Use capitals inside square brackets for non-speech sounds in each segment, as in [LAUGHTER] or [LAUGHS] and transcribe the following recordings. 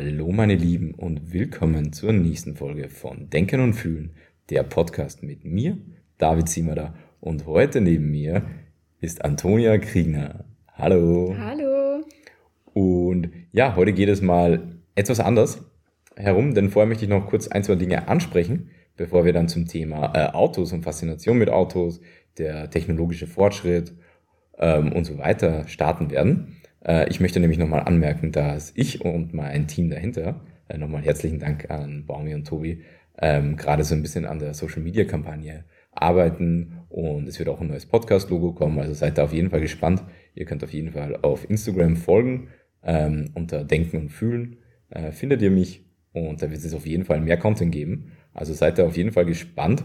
Hallo meine Lieben und willkommen zur nächsten Folge von Denken und Fühlen, der Podcast mit mir, David Ziemerer und heute neben mir ist Antonia Kriegner. Hallo. Hallo. Und ja, heute geht es mal etwas anders herum, denn vorher möchte ich noch kurz ein, zwei Dinge ansprechen, bevor wir dann zum Thema äh, Autos und Faszination mit Autos, der technologische Fortschritt ähm, und so weiter starten werden. Äh, ich möchte nämlich nochmal anmerken, dass ich und mein Team dahinter, äh, nochmal herzlichen Dank an Baumi und Tobi, ähm, gerade so ein bisschen an der Social Media Kampagne arbeiten und es wird auch ein neues Podcast-Logo kommen, also seid da auf jeden Fall gespannt. Ihr könnt auf jeden Fall auf Instagram folgen, ähm, unter Denken und Fühlen äh, findet ihr mich und da wird es auf jeden Fall mehr Content geben. Also seid da auf jeden Fall gespannt.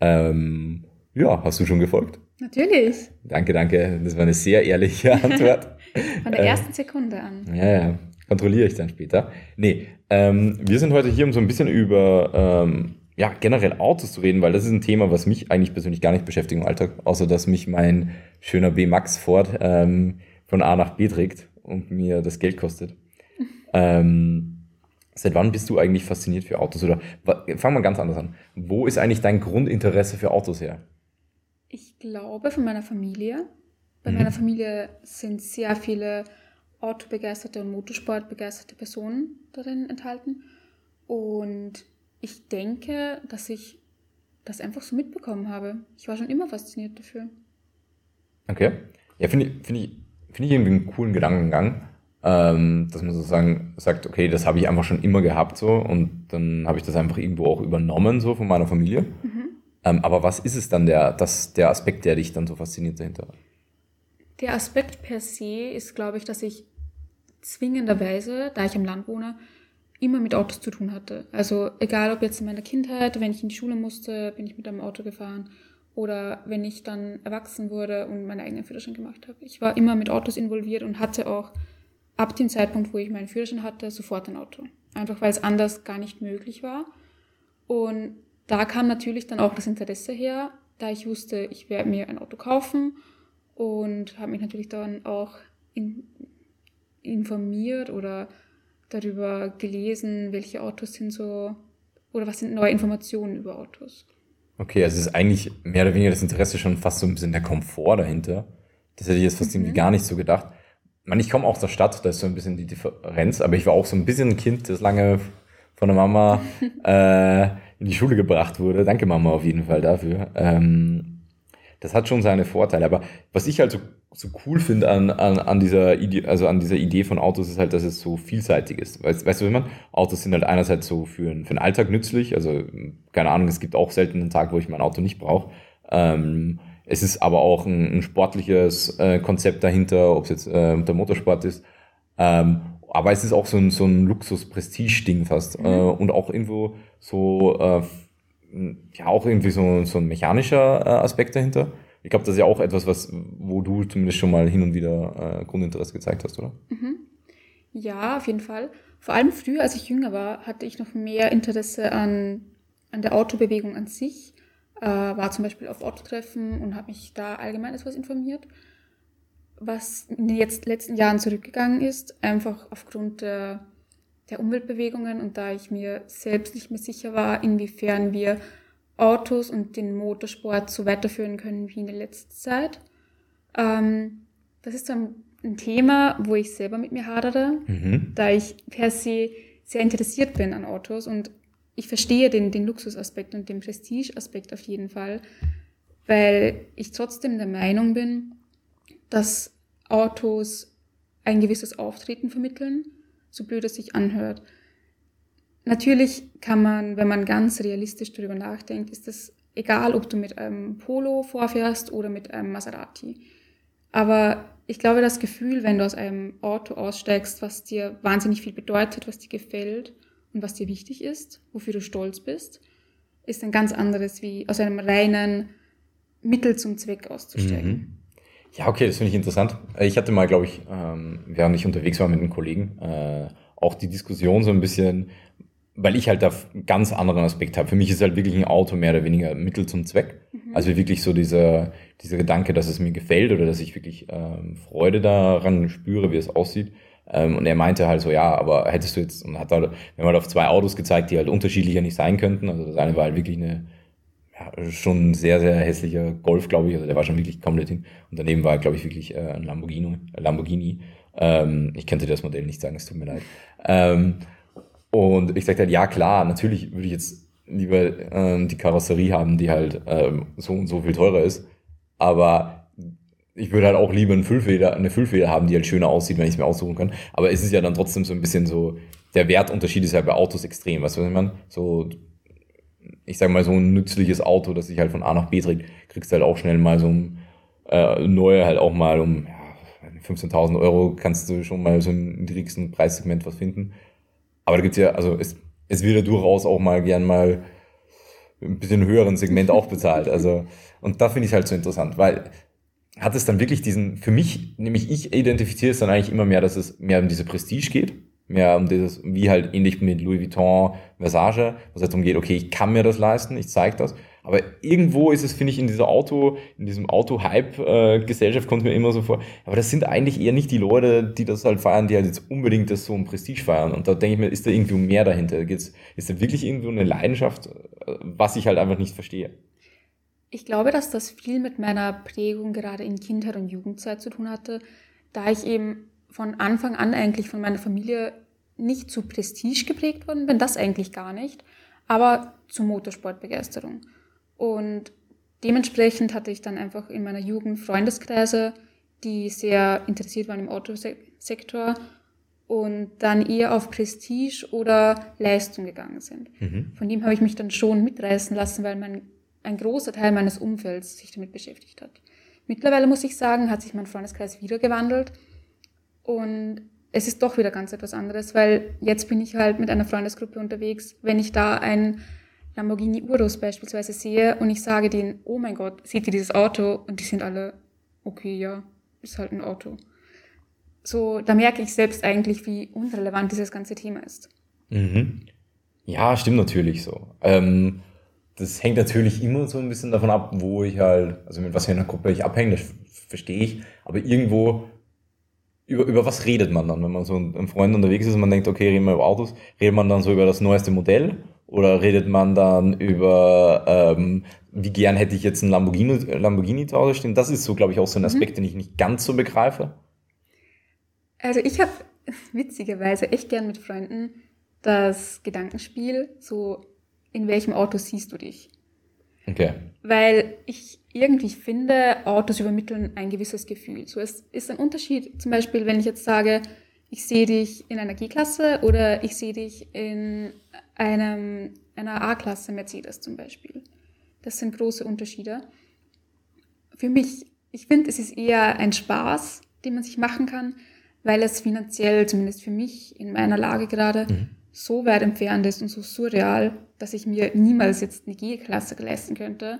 Ähm, ja, hast du schon gefolgt? Natürlich. Danke, danke. Das war eine sehr ehrliche [LAUGHS] Antwort. Von der ersten Sekunde an. Ja, ja. Kontrolliere ich dann später. Nee, ähm, wir sind heute hier, um so ein bisschen über ähm, ja, generell Autos zu reden, weil das ist ein Thema, was mich eigentlich persönlich gar nicht beschäftigt im Alltag, außer dass mich mein schöner B-Max Ford ähm, von A nach B trägt und mir das Geld kostet. [LAUGHS] ähm, seit wann bist du eigentlich fasziniert für Autos? Oder fangen wir ganz anders an. Wo ist eigentlich dein Grundinteresse für Autos her? Ich glaube von meiner Familie. Bei mhm. meiner Familie sind sehr viele autobegeisterte und motorsportbegeisterte Personen darin enthalten. Und ich denke, dass ich das einfach so mitbekommen habe. Ich war schon immer fasziniert dafür. Okay. Ja, finde ich, find ich, find ich irgendwie einen coolen Gedankengang, ähm, dass man sozusagen sagt, okay, das habe ich einfach schon immer gehabt so und dann habe ich das einfach irgendwo auch übernommen so von meiner Familie. Mhm. Ähm, aber was ist es dann der, das, der Aspekt, der dich dann so fasziniert dahinter? Der Aspekt per se ist, glaube ich, dass ich zwingenderweise, da ich im Land wohne, immer mit Autos zu tun hatte. Also egal ob jetzt in meiner Kindheit, wenn ich in die Schule musste, bin ich mit einem Auto gefahren oder wenn ich dann erwachsen wurde und meine eigenen Führerschein gemacht habe. Ich war immer mit Autos involviert und hatte auch ab dem Zeitpunkt, wo ich meinen Führerschein hatte, sofort ein Auto. Einfach weil es anders gar nicht möglich war. Und da kam natürlich dann auch das Interesse her, da ich wusste, ich werde mir ein Auto kaufen und habe mich natürlich dann auch in, informiert oder darüber gelesen, welche Autos sind so oder was sind neue Informationen über Autos. Okay, also es ist eigentlich mehr oder weniger das Interesse schon fast so ein bisschen der Komfort dahinter. Das hätte ich jetzt fast mhm. irgendwie gar nicht so gedacht. Ich, meine, ich komme auch aus der Stadt, da ist so ein bisschen die Differenz, aber ich war auch so ein bisschen ein Kind, das lange von der Mama [LAUGHS] äh, in die Schule gebracht wurde. Danke Mama auf jeden Fall dafür. Ähm, das hat schon seine Vorteile. Aber was ich halt so, so cool finde an, an, an dieser Idee, also an dieser Idee von Autos, ist halt, dass es so vielseitig ist. Weißt, weißt du, wenn man, Autos sind halt einerseits so für, für den Alltag nützlich, also keine Ahnung, es gibt auch selten einen Tag, wo ich mein Auto nicht brauche. Ähm, es ist aber auch ein, ein sportliches äh, Konzept dahinter, ob es jetzt äh, der Motorsport ist. Ähm, aber es ist auch so ein, so ein Luxus-Prestige-Ding fast. Mhm. Äh, und auch irgendwo so äh, ja auch irgendwie so, so ein mechanischer äh, Aspekt dahinter. Ich glaube, das ist ja auch etwas, was, wo du zumindest schon mal hin und wieder äh, Grundinteresse gezeigt hast, oder? Mhm. Ja, auf jeden Fall. Vor allem früher, als ich jünger war, hatte ich noch mehr Interesse an, an der Autobewegung an sich. Äh, war zum Beispiel auf Autotreffen und habe mich da allgemein etwas informiert. Was in den jetzt letzten Jahren zurückgegangen ist, einfach aufgrund der der Umweltbewegungen und da ich mir selbst nicht mehr sicher war, inwiefern wir Autos und den Motorsport so weiterführen können wie in der letzten Zeit. Ähm, das ist dann ein Thema, wo ich selber mit mir hadere, mhm. da ich per se sehr interessiert bin an Autos und ich verstehe den, den Luxusaspekt und den Prestigeaspekt auf jeden Fall, weil ich trotzdem der Meinung bin, dass Autos ein gewisses Auftreten vermitteln so blöd es sich anhört. Natürlich kann man, wenn man ganz realistisch darüber nachdenkt, ist es egal, ob du mit einem Polo vorfährst oder mit einem Maserati. Aber ich glaube, das Gefühl, wenn du aus einem Auto aussteigst, was dir wahnsinnig viel bedeutet, was dir gefällt und was dir wichtig ist, wofür du stolz bist, ist ein ganz anderes, wie aus einem reinen Mittel zum Zweck auszusteigen. Mhm. Ja, okay, das finde ich interessant. Ich hatte mal, glaube ich, ähm, während ich unterwegs war mit einem Kollegen, äh, auch die Diskussion so ein bisschen, weil ich halt da einen ganz anderen Aspekt habe. Für mich ist halt wirklich ein Auto mehr oder weniger Mittel zum Zweck. Mhm. Also wirklich so dieser, dieser Gedanke, dass es mir gefällt oder dass ich wirklich ähm, Freude daran spüre, wie es aussieht. Ähm, und er meinte halt so, ja, aber hättest du jetzt, und hat halt, wir haben halt auf zwei Autos gezeigt, die halt unterschiedlicher nicht sein könnten. Also das eine war halt wirklich eine, ja, schon ein sehr, sehr hässlicher Golf, glaube ich. Also der war schon wirklich komplett hin. Und daneben war, glaube ich, wirklich äh, ein Lamborghini. Lamborghini. Ähm, ich könnte das Modell nicht sagen, es tut mir leid. Ähm, und ich sagte halt, ja klar, natürlich würde ich jetzt lieber ähm, die Karosserie haben, die halt ähm, so und so viel teurer ist. Aber ich würde halt auch lieber eine Füllfeder, eine Füllfeder haben, die halt schöner aussieht, wenn ich es mir aussuchen kann. Aber es ist ja dann trotzdem so ein bisschen so, der Wertunterschied ist ja bei Autos extrem. Weißt du, was ich meine? So, ich sag mal, so ein nützliches Auto, das sich halt von A nach B trägt, kriegst du halt auch schnell mal so ein äh, neue halt auch mal um ja, 15.000 Euro kannst du schon mal so im niedrigsten Preissegment was finden. Aber da gibt's ja, also es, es wird ja durchaus auch mal gern mal ein bisschen höheren Segment auch bezahlt. Also, und da finde ich halt so interessant, weil hat es dann wirklich diesen, für mich, nämlich ich identifiziere es dann eigentlich immer mehr, dass es mehr um diese Prestige geht mehr um dieses, wie halt ähnlich mit Louis Vuitton, Versage, was halt darum geht, okay, ich kann mir das leisten, ich zeige das. Aber irgendwo ist es, finde ich, in dieser Auto, in diesem Auto-Hype-Gesellschaft kommt mir immer so vor. Aber das sind eigentlich eher nicht die Leute, die das halt feiern, die halt jetzt unbedingt das so ein Prestige feiern. Und da denke ich mir, ist da irgendwie mehr dahinter? Geht's, ist da wirklich irgendwo eine Leidenschaft, was ich halt einfach nicht verstehe? Ich glaube, dass das viel mit meiner Prägung gerade in Kindheit und Jugendzeit zu tun hatte, da ich eben von Anfang an eigentlich von meiner Familie nicht zu Prestige geprägt worden bin, das eigentlich gar nicht, aber zu Motorsportbegeisterung. Und dementsprechend hatte ich dann einfach in meiner Jugend Freundeskreise, die sehr interessiert waren im Autosektor und dann eher auf Prestige oder Leistung gegangen sind. Mhm. Von dem habe ich mich dann schon mitreißen lassen, weil mein, ein großer Teil meines Umfelds sich damit beschäftigt hat. Mittlerweile muss ich sagen, hat sich mein Freundeskreis wieder gewandelt und es ist doch wieder ganz etwas anderes, weil jetzt bin ich halt mit einer Freundesgruppe unterwegs. Wenn ich da ein Lamborghini Urus beispielsweise sehe und ich sage denen, oh mein Gott, seht ihr dieses Auto? Und die sind alle, okay, ja, ist halt ein Auto. So, da merke ich selbst eigentlich, wie unrelevant dieses ganze Thema ist. Mhm. Ja, stimmt natürlich so. Ähm, das hängt natürlich immer so ein bisschen davon ab, wo ich halt, also mit was für einer Gruppe ich abhänge, das verstehe ich. Aber irgendwo über, über was redet man dann, wenn man so ein Freund unterwegs ist und man denkt, okay, reden wir über Autos, redet man dann so über das neueste Modell oder redet man dann über, ähm, wie gern hätte ich jetzt ein Lamborghini, Lamborghini zu Hause stehen? Das ist so, glaube ich, auch so ein mhm. Aspekt, mhm. den ich nicht ganz so begreife. Also ich habe [LAUGHS] witzigerweise echt gern mit Freunden das Gedankenspiel, so in welchem Auto siehst du dich? Okay. Weil ich irgendwie finde, Autos übermitteln ein gewisses Gefühl. So, es ist ein Unterschied, zum Beispiel, wenn ich jetzt sage, ich sehe dich in einer G-Klasse oder ich sehe dich in einem, einer A-Klasse Mercedes zum Beispiel. Das sind große Unterschiede. Für mich, ich finde, es ist eher ein Spaß, den man sich machen kann, weil es finanziell, zumindest für mich in meiner Lage gerade, mhm. so weit entfernt ist und so surreal, dass ich mir niemals jetzt eine G-Klasse leisten könnte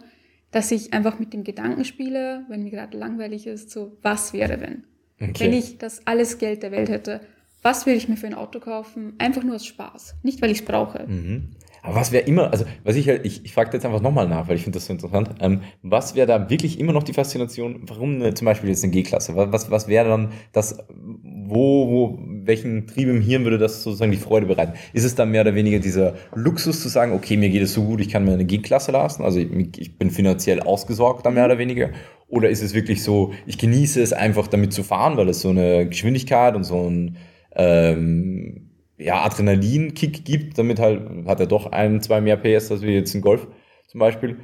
dass ich einfach mit dem Gedanken spiele, wenn mir gerade langweilig ist, so, was wäre wenn? Okay. Wenn ich das alles Geld der Welt hätte, was würde ich mir für ein Auto kaufen? Einfach nur aus Spaß, nicht weil ich es brauche. Mhm. Aber was wäre immer, also was ich ich, ich frage jetzt einfach nochmal nach, weil ich finde das so interessant. Ähm, was wäre da wirklich immer noch die Faszination, warum eine, zum Beispiel jetzt eine G-Klasse? Was, was wäre dann das, wo, wo, welchen Trieb im Hirn würde das sozusagen die Freude bereiten? Ist es dann mehr oder weniger dieser Luxus zu sagen, okay, mir geht es so gut, ich kann mir eine G-Klasse lassen, also ich, ich bin finanziell ausgesorgt dann mehr oder weniger? Oder ist es wirklich so, ich genieße es einfach damit zu fahren, weil es so eine Geschwindigkeit und so ein, ähm, ja, Adrenalin-Kick gibt, damit halt hat er doch ein, zwei mehr PS als wir jetzt in Golf zum Beispiel.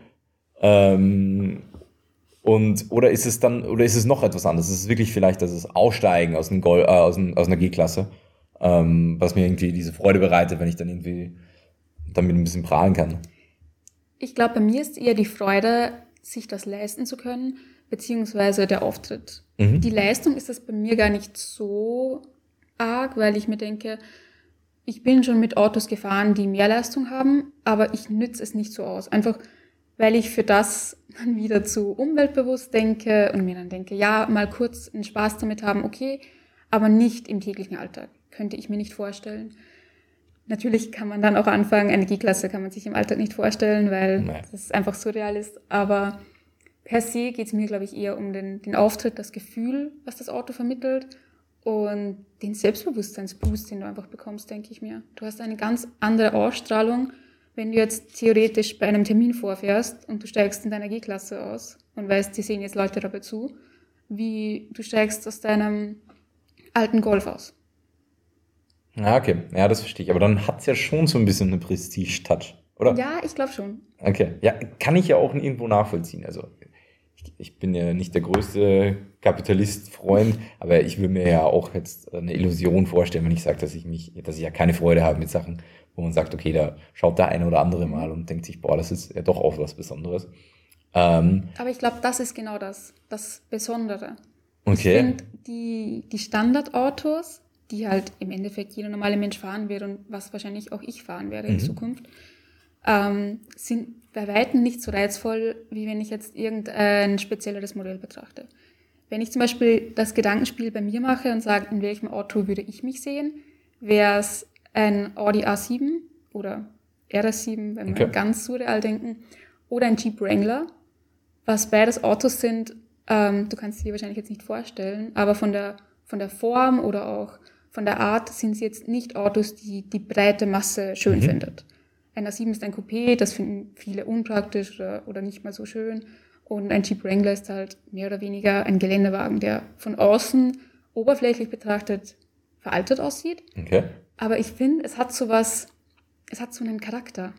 Ähm, und, oder ist es dann, oder ist es noch etwas anderes? Ist es wirklich vielleicht das Aussteigen aus, einem Gol äh, aus, einem, aus einer G-Klasse, ähm, was mir irgendwie diese Freude bereitet, wenn ich dann irgendwie damit ein bisschen prahlen kann? Ich glaube, bei mir ist eher die Freude, sich das leisten zu können, beziehungsweise der Auftritt. Mhm. Die Leistung ist das bei mir gar nicht so arg, weil ich mir denke, ich bin schon mit Autos gefahren, die mehr Leistung haben, aber ich nütze es nicht so aus. Einfach weil ich für das [LAUGHS] dann wieder zu umweltbewusst denke und mir dann denke, ja, mal kurz einen Spaß damit haben, okay, aber nicht im täglichen Alltag. Könnte ich mir nicht vorstellen. Natürlich kann man dann auch anfangen, eine G-Klasse kann man sich im Alltag nicht vorstellen, weil Nein. das einfach surreal ist. Aber per se geht es mir, glaube ich, eher um den, den Auftritt, das Gefühl, was das Auto vermittelt und den Selbstbewusstseinsboost, den du einfach bekommst, denke ich mir. Du hast eine ganz andere Ausstrahlung, wenn du jetzt theoretisch bei einem Termin vorfährst und du steigst in deiner G-Klasse aus und weißt, die sehen jetzt Leute dabei zu, wie du steigst aus deinem alten Golf aus. Ja, okay. Ja, das verstehe ich. Aber dann hat es ja schon so ein bisschen eine Prestige-Touch, oder? Ja, ich glaube schon. Okay. Ja, kann ich ja auch irgendwo nachvollziehen. Also ich, ich bin ja nicht der größte Kapitalist-Freund, aber ich würde mir ja auch jetzt eine Illusion vorstellen, wenn ich sage, dass ich mich, dass ich ja keine Freude habe mit Sachen, wo man sagt, okay, da schaut der eine oder andere mal und denkt sich, boah, das ist ja doch auch was Besonderes. Ähm, aber ich glaube, das ist genau das, das Besondere. Okay. Ich finde, die, die Standardautos, die halt im Endeffekt jeder normale Mensch fahren wird und was wahrscheinlich auch ich fahren werde mhm. in Zukunft, ähm, sind bei Weitem nicht so reizvoll, wie wenn ich jetzt irgendein spezielleres Modell betrachte. Wenn ich zum Beispiel das Gedankenspiel bei mir mache und sage, in welchem Auto würde ich mich sehen, wäre es ein Audi A7 oder RS7, wenn wir ganz surreal denken, oder ein Jeep Wrangler, was beides Autos sind, ähm, du kannst dir wahrscheinlich jetzt nicht vorstellen, aber von der, von der Form oder auch von der Art sind sie jetzt nicht Autos, die die breite Masse schön mhm. findet. Ein A7 ist ein Coupé, das finden viele unpraktisch oder, oder nicht mal so schön. Und ein Jeep Wrangler ist halt mehr oder weniger ein Geländewagen, der von außen oberflächlich betrachtet veraltet aussieht. Okay. Aber ich finde, es hat so was, es hat so einen Charakter.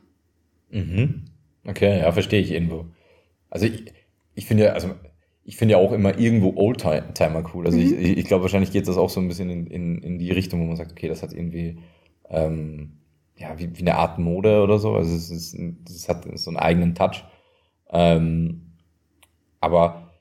Mhm. Okay, ja, verstehe ich irgendwo. Also ich, ich finde ja, also ich finde ja auch immer irgendwo Oldtimer cool. Also mhm. ich, ich glaube, wahrscheinlich geht das auch so ein bisschen in, in, in die Richtung, wo man sagt, okay, das hat irgendwie ähm, ja, wie, wie eine Art Mode oder so. Also es, ist, es hat so einen eigenen Touch. Ähm, aber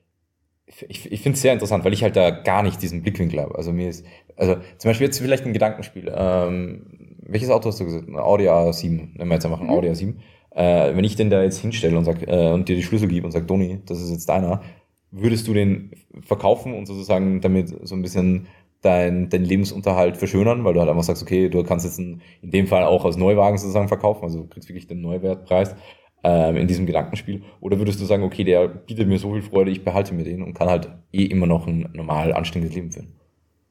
ich, ich finde es sehr interessant, weil ich halt da gar nicht diesen Blickwinkel habe. Also mir ist, also zum Beispiel jetzt vielleicht ein Gedankenspiel. Ähm, welches Auto hast du gesagt? Audi A7. Nehmen wir jetzt einfach ein mhm. Audi A7. Äh, wenn ich den da jetzt hinstelle und sag, äh, und dir die Schlüssel gebe und sag, Doni, das ist jetzt deiner, würdest du den verkaufen und sozusagen damit so ein bisschen dein, dein Lebensunterhalt verschönern, weil du halt einfach sagst, okay, du kannst jetzt in, in dem Fall auch als Neuwagen sozusagen verkaufen, also du kriegst wirklich den Neuwertpreis ähm, in diesem Gedankenspiel. Oder würdest du sagen, okay, der bietet mir so viel Freude, ich behalte mir den und kann halt eh immer noch ein normal anständiges Leben führen?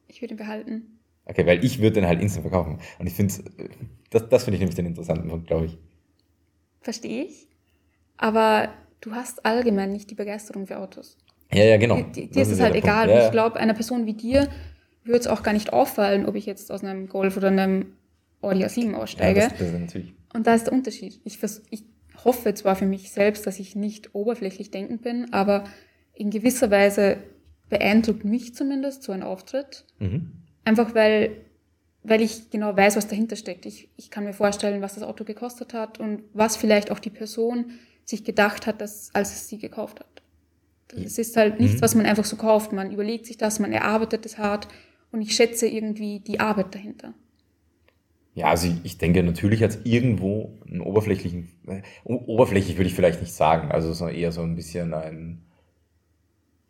Ich würde ihn behalten. Okay, weil ich würde den halt instant verkaufen. Und ich finde, das, das finde ich nämlich den interessanten Punkt, glaube ich. Verstehe ich. Aber du hast allgemein nicht die Begeisterung für Autos. Ja, ja, genau. Dir, dir ist es halt egal. Ja, ich glaube, einer Person wie dir würde es auch gar nicht auffallen, ob ich jetzt aus einem Golf oder einem Audi A7 aussteige. Ja, das, das natürlich. Und da ist der Unterschied. Ich, vers ich hoffe zwar für mich selbst, dass ich nicht oberflächlich denkend bin, aber in gewisser Weise beeindruckt mich zumindest so ein Auftritt. Mhm. Einfach weil, weil ich genau weiß, was dahinter steckt. Ich, ich kann mir vorstellen, was das Auto gekostet hat und was vielleicht auch die Person sich gedacht hat, dass, als es sie gekauft hat. Es ist halt nichts, mhm. was man einfach so kauft. Man überlegt sich das, man erarbeitet es hart und ich schätze irgendwie die Arbeit dahinter. Ja, also ich denke, natürlich hat es irgendwo einen oberflächlichen, äh, oberflächlich würde ich vielleicht nicht sagen, also so eher so ein bisschen ein,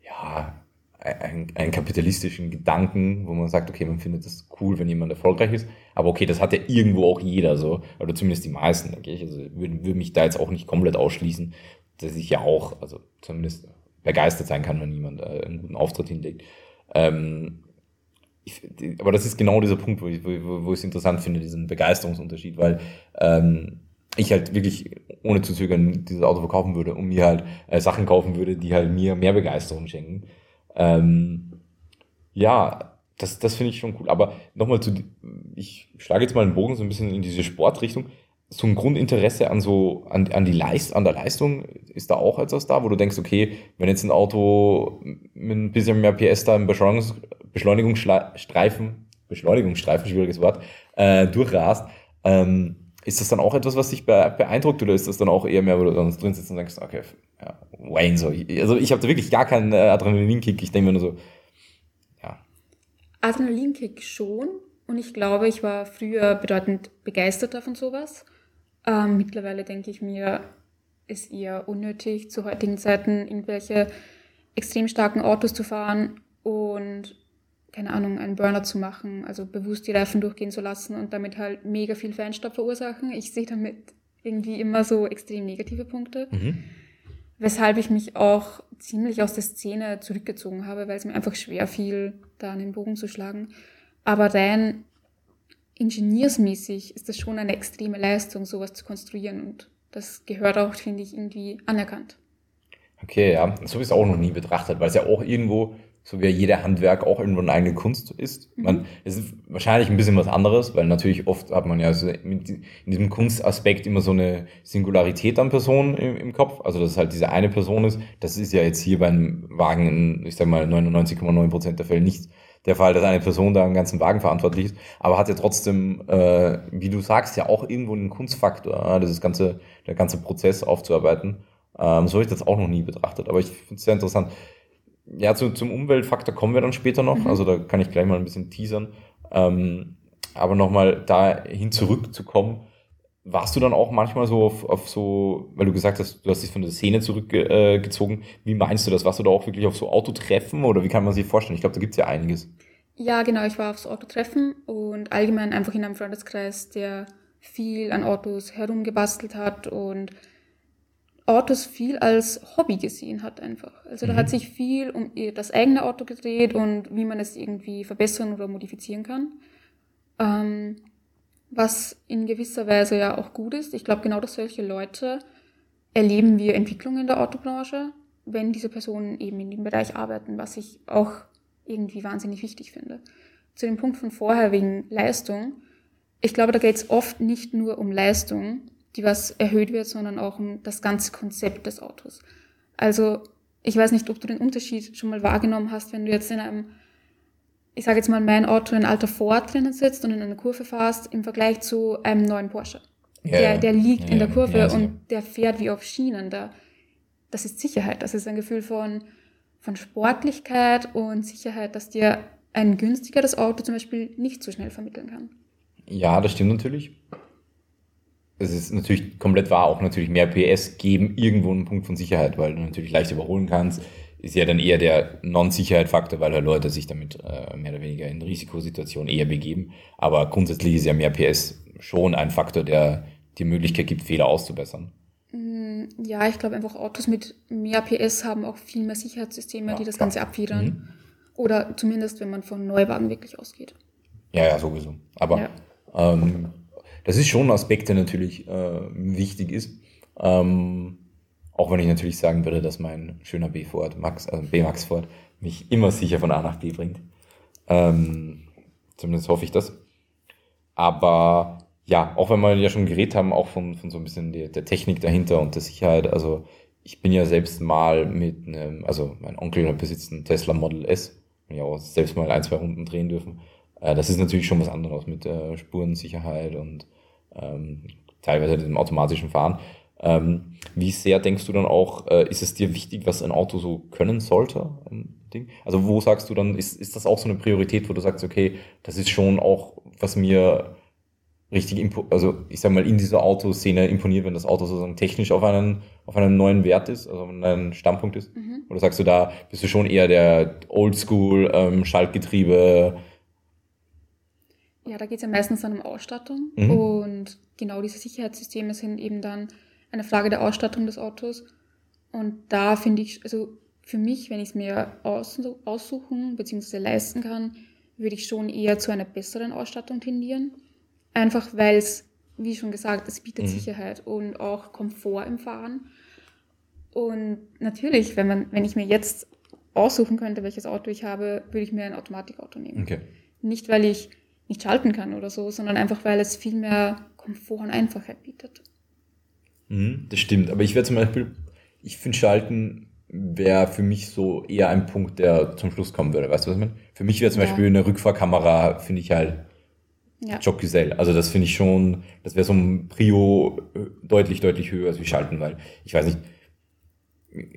ja, ein, einen kapitalistischen Gedanken, wo man sagt, okay, man findet das cool, wenn jemand erfolgreich ist. Aber okay, das hat ja irgendwo auch jeder so, oder zumindest die meisten, denke ich. Also würde, würde mich da jetzt auch nicht komplett ausschließen, dass ich ja auch, also zumindest begeistert sein kann, wenn jemand äh, einen guten Auftritt hinlegt. Ähm, ich, aber das ist genau dieser Punkt, wo ich, wo, wo es interessant finde, diesen Begeisterungsunterschied, weil ähm, ich halt wirklich ohne zu zögern dieses Auto verkaufen würde und mir halt äh, Sachen kaufen würde, die halt mir mehr Begeisterung schenken. Ähm, ja, das, das finde ich schon cool. Aber nochmal zu, ich schlage jetzt mal einen Bogen so ein bisschen in diese Sportrichtung so ein Grundinteresse an so an, an die Leist, an der Leistung ist da auch etwas da, wo du denkst, okay, wenn jetzt ein Auto mit ein bisschen mehr PS da im Beschleunigungs, Beschleunigungsstreifen, Beschleunigungsstreifen, schwieriges Wort, äh, durchrast, ähm, ist das dann auch etwas, was dich beeindruckt oder ist das dann auch eher mehr, wo du dann drin sitzt und denkst, okay, ja, Wayne so. Also ich habe da wirklich gar keinen äh, Adrenalinkick, ich denke mir nur so, ja. Adrenalinkick schon und ich glaube, ich war früher bedeutend begeisterter von sowas. Ähm, mittlerweile denke ich mir, ist eher unnötig, zu heutigen Zeiten irgendwelche extrem starken Autos zu fahren und keine Ahnung, einen Burner zu machen, also bewusst die Reifen durchgehen zu lassen und damit halt mega viel Feinstaub verursachen. Ich sehe damit irgendwie immer so extrem negative Punkte. Mhm. weshalb ich mich auch ziemlich aus der Szene zurückgezogen habe, weil es mir einfach schwer fiel, da einen Bogen zu schlagen. Aber rein ingenieursmäßig ist das schon eine extreme Leistung, sowas zu konstruieren und das gehört auch, finde ich, irgendwie anerkannt. Okay, ja, so habe ich es auch noch nie betrachtet, weil es ja auch irgendwo, so wie jeder Handwerk, auch irgendwo eine eigene Kunst ist. Mhm. Man, es ist wahrscheinlich ein bisschen was anderes, weil natürlich oft hat man ja so in diesem Kunstaspekt immer so eine Singularität an Personen im, im Kopf, also dass es halt diese eine Person ist. Das ist ja jetzt hier beim Wagen in, ich sag mal, 99,9 Prozent der Fälle nicht der Fall, dass eine Person da am ganzen Wagen verantwortlich ist, aber hat ja trotzdem, äh, wie du sagst, ja auch irgendwo einen Kunstfaktor, dieses ganze, der ganze Prozess aufzuarbeiten. Ähm, so habe ich das auch noch nie betrachtet, aber ich finde es sehr interessant. Ja, zu, zum Umweltfaktor kommen wir dann später noch, mhm. also da kann ich gleich mal ein bisschen teasern. Ähm, aber nochmal dahin zurückzukommen, warst du dann auch manchmal so auf, auf so, weil du gesagt hast, du hast dich von der Szene zurückgezogen. Äh, wie meinst du das? Warst du da auch wirklich auf so Autotreffen oder wie kann man sich vorstellen? Ich glaube, da gibt es ja einiges. Ja, genau. Ich war aufs Autotreffen und allgemein einfach in einem Freundeskreis, der viel an Autos herumgebastelt hat und Autos viel als Hobby gesehen hat einfach. Also da hat mhm. sich viel um das eigene Auto gedreht und wie man es irgendwie verbessern oder modifizieren kann. Ähm, was in gewisser Weise ja auch gut ist. Ich glaube, genau durch solche Leute erleben wir Entwicklungen in der Autobranche, wenn diese Personen eben in dem Bereich arbeiten, was ich auch irgendwie wahnsinnig wichtig finde. Zu dem Punkt von vorher wegen Leistung. Ich glaube, da geht es oft nicht nur um Leistung, die was erhöht wird, sondern auch um das ganze Konzept des Autos. Also ich weiß nicht, ob du den Unterschied schon mal wahrgenommen hast, wenn du jetzt in einem ich sage jetzt mal, mein Auto ein alter Ford drinnen sitzt und in einer Kurve fährst, im Vergleich zu einem neuen Porsche. Ja, der, der liegt ja, in der Kurve ja, und der fährt wie auf Schienen. Da, das ist Sicherheit. Das ist ein Gefühl von, von Sportlichkeit und Sicherheit, dass dir ein günstigeres Auto zum Beispiel nicht so schnell vermitteln kann. Ja, das stimmt natürlich. Es ist natürlich komplett wahr, auch natürlich mehr PS geben irgendwo einen Punkt von Sicherheit, weil du natürlich leicht überholen kannst ist ja dann eher der Non-Sicherheit-Faktor, weil halt Leute sich damit äh, mehr oder weniger in Risikosituationen eher begeben. Aber grundsätzlich ist ja mehr PS schon ein Faktor, der die Möglichkeit gibt, Fehler auszubessern. Mm, ja, ich glaube einfach Autos mit mehr PS haben auch viel mehr Sicherheitssysteme, ja, die das klar. Ganze abfedern. Mhm. Oder zumindest, wenn man von Neuwagen wirklich ausgeht. Ja, ja, sowieso. Aber ja. Ähm, das ist schon ein Aspekt, der natürlich äh, wichtig ist. Ähm, auch wenn ich natürlich sagen würde, dass mein schöner B-Ford, Max, also B-Max Ford, mich immer sicher von A nach B bringt. Ähm, zumindest hoffe ich das. Aber ja, auch wenn wir ja schon geredet haben, auch von, von so ein bisschen der, der Technik dahinter und der Sicherheit. Also ich bin ja selbst mal mit einem, also mein Onkel besitzt einen Tesla Model S. Bin ja auch selbst mal ein, zwei Runden drehen dürfen. Äh, das ist natürlich schon was anderes mit äh, Spurensicherheit und ähm, teilweise diesem automatischen Fahren. Ähm, wie sehr denkst du dann auch, äh, ist es dir wichtig, was ein Auto so können sollte? Also wo sagst du dann, ist, ist das auch so eine Priorität, wo du sagst, okay, das ist schon auch, was mir richtig, also ich sag mal, in dieser Autoszene imponiert, wenn das Auto sozusagen technisch auf einen, auf einen neuen Wert ist, also auf einen Standpunkt ist? Mhm. Oder sagst du, da bist du schon eher der Oldschool, ähm, Schaltgetriebe? Ja, da geht es ja meistens dann um Ausstattung mhm. und genau diese Sicherheitssysteme sind eben dann eine Frage der Ausstattung des Autos. Und da finde ich, also für mich, wenn ich es mir aussuchen bzw. leisten kann, würde ich schon eher zu einer besseren Ausstattung tendieren. Einfach weil es, wie schon gesagt, es bietet mhm. Sicherheit und auch Komfort im Fahren. Und natürlich, wenn, man, wenn ich mir jetzt aussuchen könnte, welches Auto ich habe, würde ich mir ein Automatikauto nehmen. Okay. Nicht, weil ich nicht schalten kann oder so, sondern einfach, weil es viel mehr Komfort und Einfachheit bietet. Mhm, das stimmt. Aber ich wäre zum Beispiel, ich finde Schalten wäre für mich so eher ein Punkt, der zum Schluss kommen würde. Weißt du, was ich meine? Für mich wäre zum ja. Beispiel eine Rückfahrkamera, finde ich halt ja. Jobgesell. Also das finde ich schon, das wäre so ein Prio äh, deutlich, deutlich höher als wie Schalten, weil ich weiß nicht,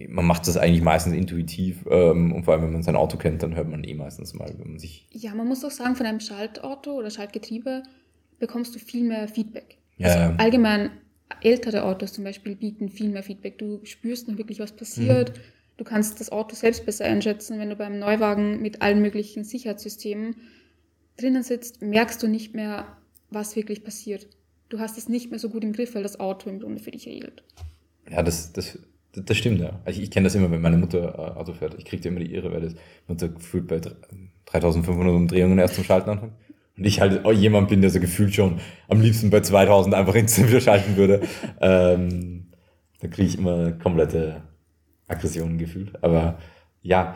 man macht das eigentlich meistens intuitiv ähm, und vor allem, wenn man sein Auto kennt, dann hört man eh meistens mal, wenn man sich... Ja, man muss auch sagen, von einem Schaltauto oder Schaltgetriebe bekommst du viel mehr Feedback. Ja, also ja. allgemein ältere Autos zum Beispiel bieten viel mehr Feedback. Du spürst dann wirklich, was passiert. Mhm. Du kannst das Auto selbst besser einschätzen. Wenn du beim Neuwagen mit allen möglichen Sicherheitssystemen drinnen sitzt, merkst du nicht mehr, was wirklich passiert. Du hast es nicht mehr so gut im Griff, weil das Auto im Grunde für dich regelt. Ja, das, das Das, stimmt, ja. Ich, ich kenne das immer, wenn meine Mutter äh, Auto fährt. Ich kriege immer die Irre, weil das Mutter gefühlt bei 3500 Umdrehungen erst zum Schalten anfängt. Und ich halt jemand bin, der so gefühlt schon am liebsten bei 2000 einfach instant wieder schalten würde. [LAUGHS] ähm, da kriege ich immer komplette Aggressionen gefühlt. Aber ja,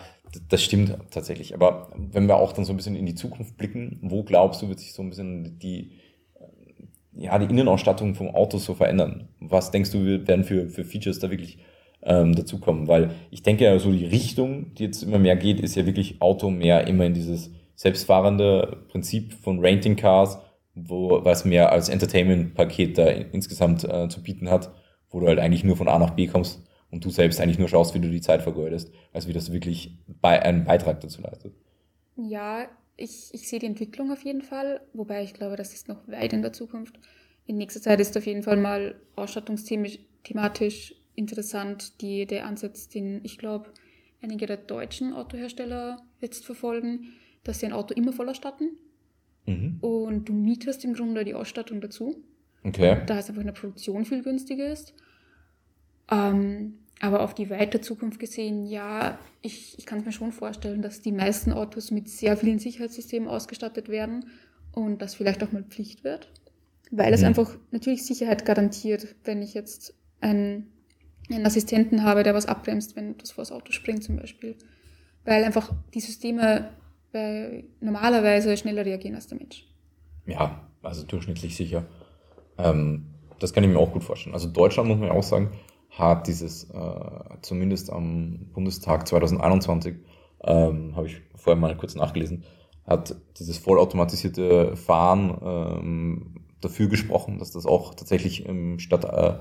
das stimmt tatsächlich. Aber wenn wir auch dann so ein bisschen in die Zukunft blicken, wo glaubst du, wird sich so ein bisschen die, ja, die Innenausstattung vom Auto so verändern? Was denkst du, werden für, für Features da wirklich ähm, dazukommen? Weil ich denke ja, so die Richtung, die jetzt immer mehr geht, ist ja wirklich Auto mehr immer in dieses selbstfahrende Prinzip von Renting Cars, wo was mehr als Entertainment-Paket da insgesamt äh, zu bieten hat, wo du halt eigentlich nur von A nach B kommst und du selbst eigentlich nur schaust, wie du die Zeit vergeudest, als wie das wirklich bei, einen Beitrag dazu leistet. Ja, ich, ich sehe die Entwicklung auf jeden Fall, wobei ich glaube, das ist noch weit in der Zukunft. In nächster Zeit ist auf jeden Fall mal ausstattungsthematisch interessant, die, der Ansatz, den ich glaube, einige der deutschen Autohersteller jetzt verfolgen, dass sie ein Auto immer voll ausstatten. Mhm. Und du mietest im Grunde die Ausstattung dazu. Okay. Da es einfach in der Produktion viel günstiger ist. Ähm, aber auf die weite Zukunft gesehen, ja, ich, ich kann es mir schon vorstellen, dass die meisten Autos mit sehr vielen Sicherheitssystemen ausgestattet werden und das vielleicht auch mal Pflicht wird. Weil mhm. es einfach natürlich Sicherheit garantiert, wenn ich jetzt einen, einen Assistenten habe, der was abbremst, wenn das vor das Auto springt zum Beispiel. Weil einfach die Systeme bei, normalerweise schneller reagieren als der Mensch. Ja, also durchschnittlich sicher. Ähm, das kann ich mir auch gut vorstellen. Also Deutschland muss man ja auch sagen, hat dieses, äh, zumindest am Bundestag 2021, ähm, habe ich vorher mal kurz nachgelesen, hat dieses vollautomatisierte Fahren ähm, dafür gesprochen, dass das auch tatsächlich im Stadt, äh,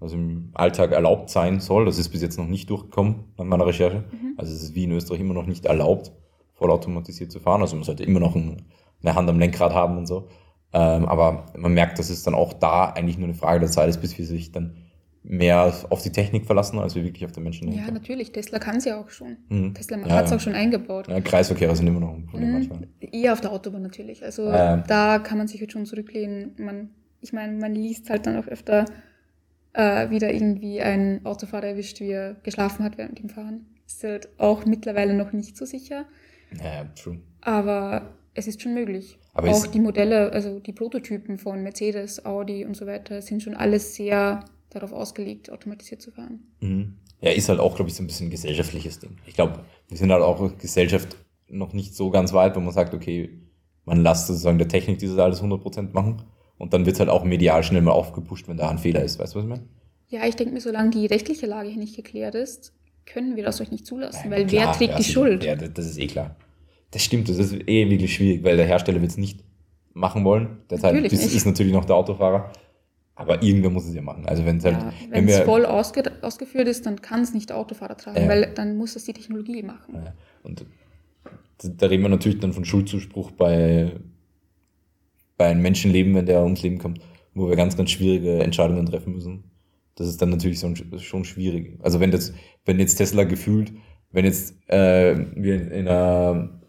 also im Alltag erlaubt sein soll. Das ist bis jetzt noch nicht durchgekommen nach meiner Recherche. Mhm. Also es ist wie in Österreich immer noch nicht erlaubt, vollautomatisiert zu fahren. Also man sollte immer noch ein, eine Hand am Lenkrad haben und so. Ähm, aber man merkt, dass es dann auch da eigentlich nur eine Frage der Zeit ist, bis wir sich dann mehr auf die Technik verlassen, als wir wirklich auf den Menschen Ja, natürlich. Tesla kann es ja auch schon. Mhm. Tesla ja, hat es auch schon eingebaut. Ja, Kreisverkehre sind immer noch ein Problem mhm. manchmal. Eher auf der Autobahn natürlich. Also ähm. da kann man sich jetzt schon zurücklehnen. Man, ich meine, man liest halt dann auch öfter äh, wieder irgendwie ein Autofahrer erwischt, wie er geschlafen hat während dem Fahren. Ist halt auch mittlerweile noch nicht so sicher. Ja, true. Aber es ist schon möglich. Aber auch die Modelle, also die Prototypen von Mercedes, Audi und so weiter, sind schon alles sehr darauf ausgelegt, automatisiert zu fahren. Mhm. Ja, ist halt auch, glaube ich, so ein bisschen ein gesellschaftliches Ding. Ich glaube, wir sind halt auch Gesellschaft noch nicht so ganz weit, wo man sagt, okay, man lässt sozusagen der Technik dieses alles 100% machen und dann wird es halt auch medial schnell mal aufgepusht, wenn da ein Fehler ist. Weißt du, was ich meine? Ja, ich denke mir, solange die rechtliche Lage hier nicht geklärt ist, können wir das euch nicht zulassen, weil klar, wer trägt ja, die Schuld? Ja, das ist eh klar. Das stimmt, das ist eh wirklich schwierig, weil der Hersteller wird es nicht machen wollen. Derzeit ist, ist natürlich noch der Autofahrer. Aber irgendwer muss es ja machen. Also wenn es halt, ja, wenn es voll ausge ausgeführt ist, dann kann es nicht der Autofahrer tragen, ja. weil dann muss es die Technologie machen. Ja. Und da reden wir natürlich dann von Schuldzuspruch bei, bei einem Menschenleben, wenn der ums Leben kommt, wo wir ganz, ganz schwierige Entscheidungen treffen müssen. Das ist dann natürlich schon schwierig. Also wenn das, wenn jetzt Tesla gefühlt, wenn jetzt äh, wir in einer,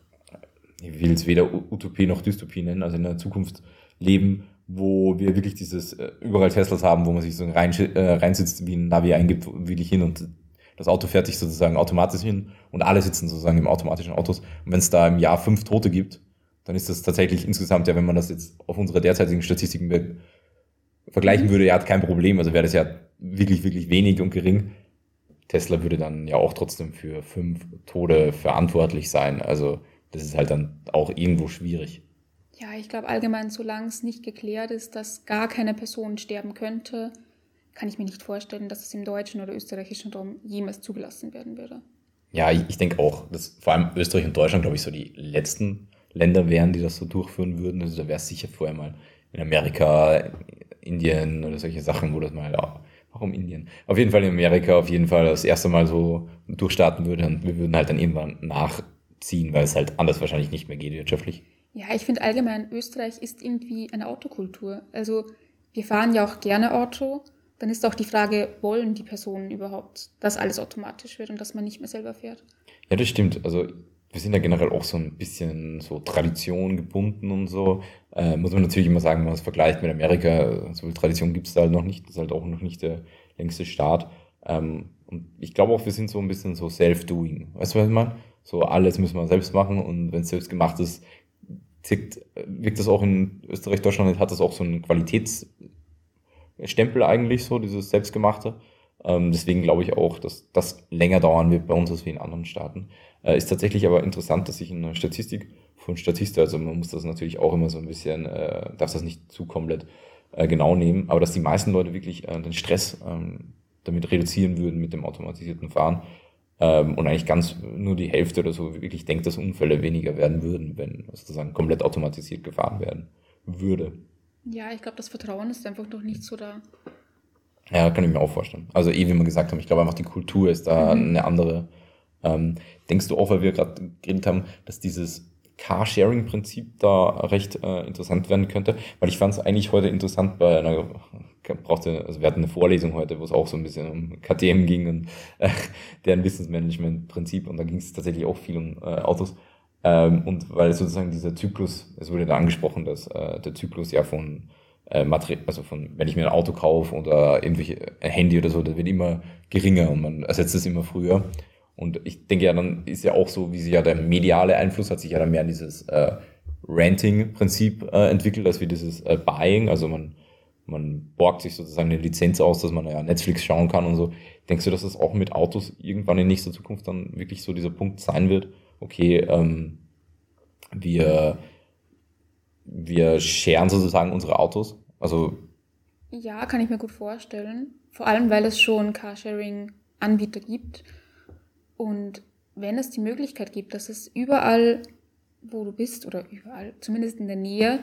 ich will es weder Utopie noch Dystopie nennen, also in einer Zukunft leben, wo wir wirklich dieses äh, überall Teslas haben, wo man sich so rein, äh, reinsitzt, wie ein Navi eingibt, wirklich hin und das Auto fährt sich sozusagen automatisch hin und alle sitzen sozusagen im automatischen Autos. Und wenn es da im Jahr fünf Tote gibt, dann ist das tatsächlich insgesamt, ja, wenn man das jetzt auf unsere derzeitigen Statistiken vergleichen würde, ja, hat kein Problem. Also wäre das ja wirklich, wirklich wenig und gering. Tesla würde dann ja auch trotzdem für fünf Tode verantwortlich sein. Also das ist halt dann auch irgendwo schwierig. Ja, ich glaube allgemein, solange es nicht geklärt ist, dass gar keine Person sterben könnte, kann ich mir nicht vorstellen, dass es im deutschen oder österreichischen Raum jemals zugelassen werden würde. Ja, ich, ich denke auch, dass vor allem Österreich und Deutschland, glaube ich, so die letzten Länder wären, die das so durchführen würden. Also da wäre es sicher vorher mal in Amerika, Indien oder solche Sachen, wo das mal, ja, warum Indien? Auf jeden Fall in Amerika auf jeden Fall das erste Mal so durchstarten würde und wir würden halt dann irgendwann nachziehen, weil es halt anders wahrscheinlich nicht mehr geht wirtschaftlich. Ja, ich finde allgemein, Österreich ist irgendwie eine Autokultur. Also wir fahren ja auch gerne Auto. Dann ist auch die Frage, wollen die Personen überhaupt, dass alles automatisch wird und dass man nicht mehr selber fährt? Ja, das stimmt. Also wir sind ja generell auch so ein bisschen so Tradition gebunden und so. Äh, muss man natürlich immer sagen, wenn man es vergleicht mit Amerika, so viel Tradition gibt es da halt noch nicht. Das ist halt auch noch nicht der längste Staat. Ähm, Und ich glaube auch, wir sind so ein bisschen so self-doing. Weißt du, was ich meine? So alles müssen wir selbst machen und wenn es selbst gemacht ist, tickt, wirkt das auch in Österreich, Deutschland, hat das auch so einen Qualitätsstempel eigentlich, so dieses Selbstgemachte. Ähm, deswegen glaube ich auch, dass das länger dauern wird bei uns als wie in anderen Staaten. Äh, ist tatsächlich aber interessant, dass ich in der Statistik von Statista, also man muss das natürlich auch immer so ein bisschen, äh, darf das nicht zu komplett äh, genau nehmen, aber dass die meisten Leute wirklich äh, den Stress ähm, damit reduzieren würden mit dem automatisierten Fahren ähm, und eigentlich ganz nur die Hälfte oder so wirklich denkt, dass Unfälle weniger werden würden, wenn sozusagen komplett automatisiert gefahren werden würde. Ja, ich glaube, das Vertrauen ist einfach noch nicht so da. Ja, kann ich mir auch vorstellen. Also eh, wie wir gesagt haben, ich glaube einfach die Kultur ist da mhm. eine andere. Ähm, denkst du auch, weil wir gerade geredet haben, dass dieses Carsharing-Prinzip da recht äh, interessant werden könnte? Weil ich fand es eigentlich heute interessant bei einer, brauchte, also wir hatten eine Vorlesung heute, wo es auch so ein bisschen um KTM ging und äh, deren Wissensmanagement-Prinzip und da ging es tatsächlich auch viel um äh, Autos. Ähm, und weil sozusagen dieser Zyklus, es wurde da angesprochen, dass äh, der Zyklus ja von äh, Material, also von, wenn ich mir ein Auto kaufe oder irgendwelche ein Handy oder so, das wird immer geringer und man ersetzt es immer früher. Und ich denke ja, dann ist ja auch so, wie sich ja der mediale Einfluss hat sich ja dann mehr an dieses äh, Renting-Prinzip äh, entwickelt, als wie dieses äh, Buying. Also man, man borgt sich sozusagen eine Lizenz aus, dass man ja Netflix schauen kann und so. Denkst du, dass das auch mit Autos irgendwann in nächster Zukunft dann wirklich so dieser Punkt sein wird? Okay, ähm, wir wir scheren sozusagen unsere Autos. Also ja, kann ich mir gut vorstellen. Vor allem, weil es schon Carsharing-Anbieter gibt. Und wenn es die Möglichkeit gibt, dass es überall, wo du bist, oder überall, zumindest in der Nähe,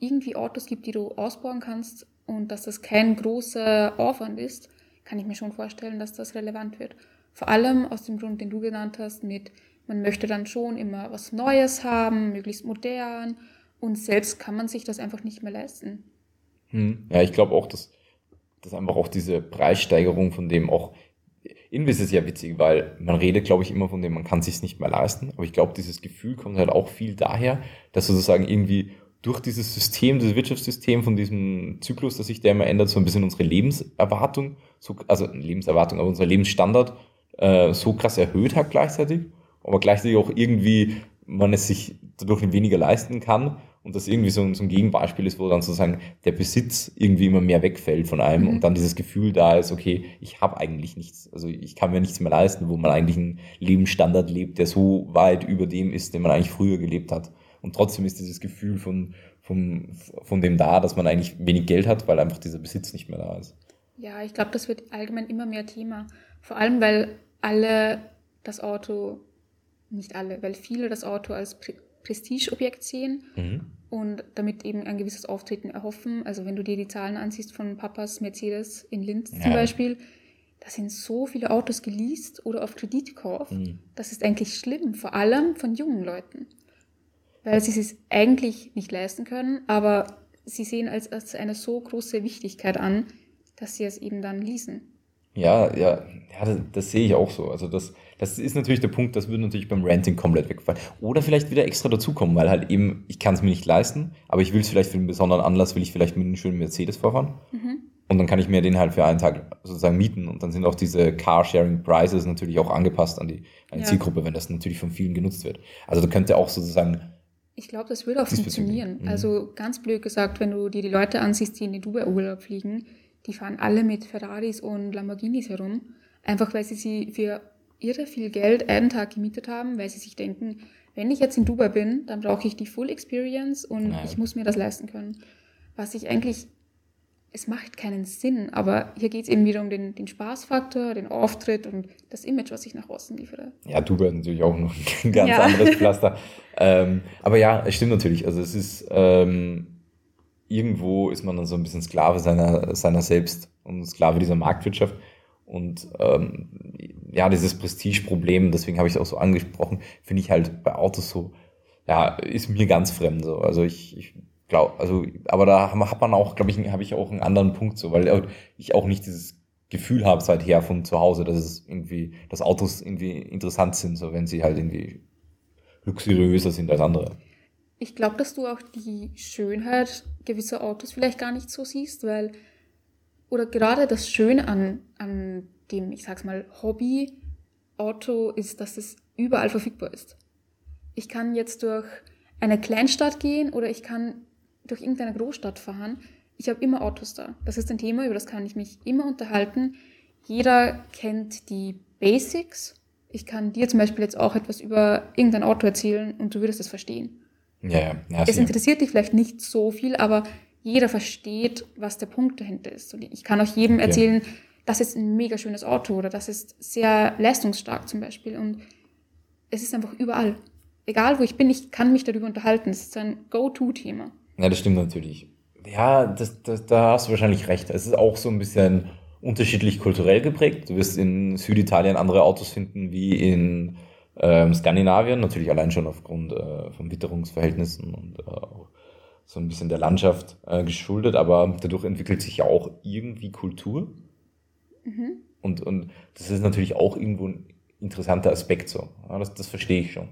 irgendwie Autos gibt, die du ausbauen kannst und dass das kein großer Aufwand ist, kann ich mir schon vorstellen, dass das relevant wird. Vor allem aus dem Grund, den du genannt hast, mit man möchte dann schon immer was Neues haben, möglichst modern und selbst kann man sich das einfach nicht mehr leisten. Hm. Ja, ich glaube auch, dass, dass einfach auch diese Preissteigerung von dem auch, irgendwie ist es ja witzig, weil man redet, glaube ich, immer von dem, man kann sich nicht mehr leisten. Aber ich glaube, dieses Gefühl kommt halt auch viel daher, dass sozusagen irgendwie durch dieses System, dieses Wirtschaftssystem von diesem Zyklus, dass sich der immer ändert, so ein bisschen unsere Lebenserwartung, so, also Lebenserwartung, aber unser Lebensstandard äh, so krass erhöht hat gleichzeitig, aber gleichzeitig auch irgendwie man es sich dadurch weniger leisten kann und das irgendwie so, so ein Gegenbeispiel ist, wo dann sozusagen der Besitz irgendwie immer mehr wegfällt von einem mhm. und dann dieses Gefühl da ist, okay, ich habe eigentlich nichts, also ich kann mir nichts mehr leisten, wo man eigentlich einen Lebensstandard lebt, der so weit über dem ist, den man eigentlich früher gelebt hat. Und trotzdem ist dieses Gefühl von, von, von dem da, dass man eigentlich wenig Geld hat, weil einfach dieser Besitz nicht mehr da ist. Ja, ich glaube, das wird allgemein immer mehr Thema. Vor allem, weil alle das Auto, nicht alle, weil viele das Auto als Prestigeobjekt sehen mhm. und damit eben ein gewisses Auftreten erhoffen. Also wenn du dir die Zahlen ansiehst von Papas Mercedes in Linz ja. zum Beispiel, da sind so viele Autos geleast oder auf Kredit gekauft. Mhm. Das ist eigentlich schlimm, vor allem von jungen Leuten. Weil sie es eigentlich nicht leisten können, aber sie sehen als, als eine so große Wichtigkeit an, dass sie es eben dann leasen. Ja, ja, ja das, das sehe ich auch so. Also das, das ist natürlich der Punkt, das würde natürlich beim Renting komplett wegfallen. Oder vielleicht wieder extra dazukommen, weil halt eben, ich kann es mir nicht leisten, aber ich will es vielleicht für einen besonderen Anlass, will ich vielleicht mit einem schönen Mercedes fahren. Mhm. Und dann kann ich mir den halt für einen Tag sozusagen mieten. Und dann sind auch diese Carsharing-Prices natürlich auch angepasst an die, an die ja. Zielgruppe, wenn das natürlich von vielen genutzt wird. Also da könnte auch sozusagen ich glaube, das würde auch funktionieren. Mhm. Also ganz blöd gesagt, wenn du dir die Leute ansiehst, die in den Dubai-Urlaub fliegen, die fahren alle mit Ferraris und Lamborghinis herum, einfach weil sie sie für irre viel Geld einen Tag gemietet haben, weil sie sich denken, wenn ich jetzt in Dubai bin, dann brauche ich die Full Experience und Nein. ich muss mir das leisten können. Was ich eigentlich, es macht keinen Sinn, aber hier geht es eben wieder um den, den Spaßfaktor, den Auftritt und das Image, was ich nach außen liefere. Ja, Dubai ist natürlich auch noch ein [LAUGHS] ganz ja. anderes [LAUGHS] Pflaster. ähm, aber ja, es stimmt natürlich. Also es ist, ähm, irgendwo ist man dann so ein bisschen Sklave seiner, seiner selbst und Sklave dieser Marktwirtschaft. Und ähm, ja, dieses Prestigeproblem, deswegen habe ich es auch so angesprochen, finde ich halt bei Autos so, ja, ist mir ganz fremd so. Also ich, ich glaube, also, aber da hat man auch, glaube ich, habe ich auch einen anderen Punkt so, weil ich auch nicht dieses Gefühl habe seither von zu Hause, dass es irgendwie, dass Autos irgendwie interessant sind, so wenn sie halt irgendwie luxuriöser sind als andere. Ich glaube, dass du auch die Schönheit gewisser Autos vielleicht gar nicht so siehst, weil oder gerade das Schöne an, an dem, ich sag's mal, Hobby-Auto ist, dass es überall verfügbar ist. Ich kann jetzt durch eine Kleinstadt gehen oder ich kann durch irgendeine Großstadt fahren. Ich habe immer Autos da. Das ist ein Thema, über das kann ich mich immer unterhalten. Jeder kennt die Basics. Ich kann dir zum Beispiel jetzt auch etwas über irgendein Auto erzählen und du würdest es verstehen. Ja, ja. ja es interessiert dich vielleicht nicht so viel, aber jeder versteht, was der Punkt dahinter ist. Und ich kann auch jedem okay. erzählen, das ist ein mega schönes Auto oder das ist sehr leistungsstark zum Beispiel. Und es ist einfach überall. Egal wo ich bin, ich kann mich darüber unterhalten. Es ist ein Go-To-Thema. Ja, das stimmt natürlich. Ja, das, das, da hast du wahrscheinlich recht. Es ist auch so ein bisschen unterschiedlich kulturell geprägt. Du wirst in Süditalien andere Autos finden wie in ähm, Skandinavien, natürlich allein schon aufgrund äh, von Witterungsverhältnissen und äh, auch so ein bisschen der Landschaft äh, geschuldet, aber dadurch entwickelt sich ja auch irgendwie Kultur. Mhm. Und, und das ist natürlich auch irgendwo ein interessanter Aspekt so. Ja, das, das verstehe ich schon.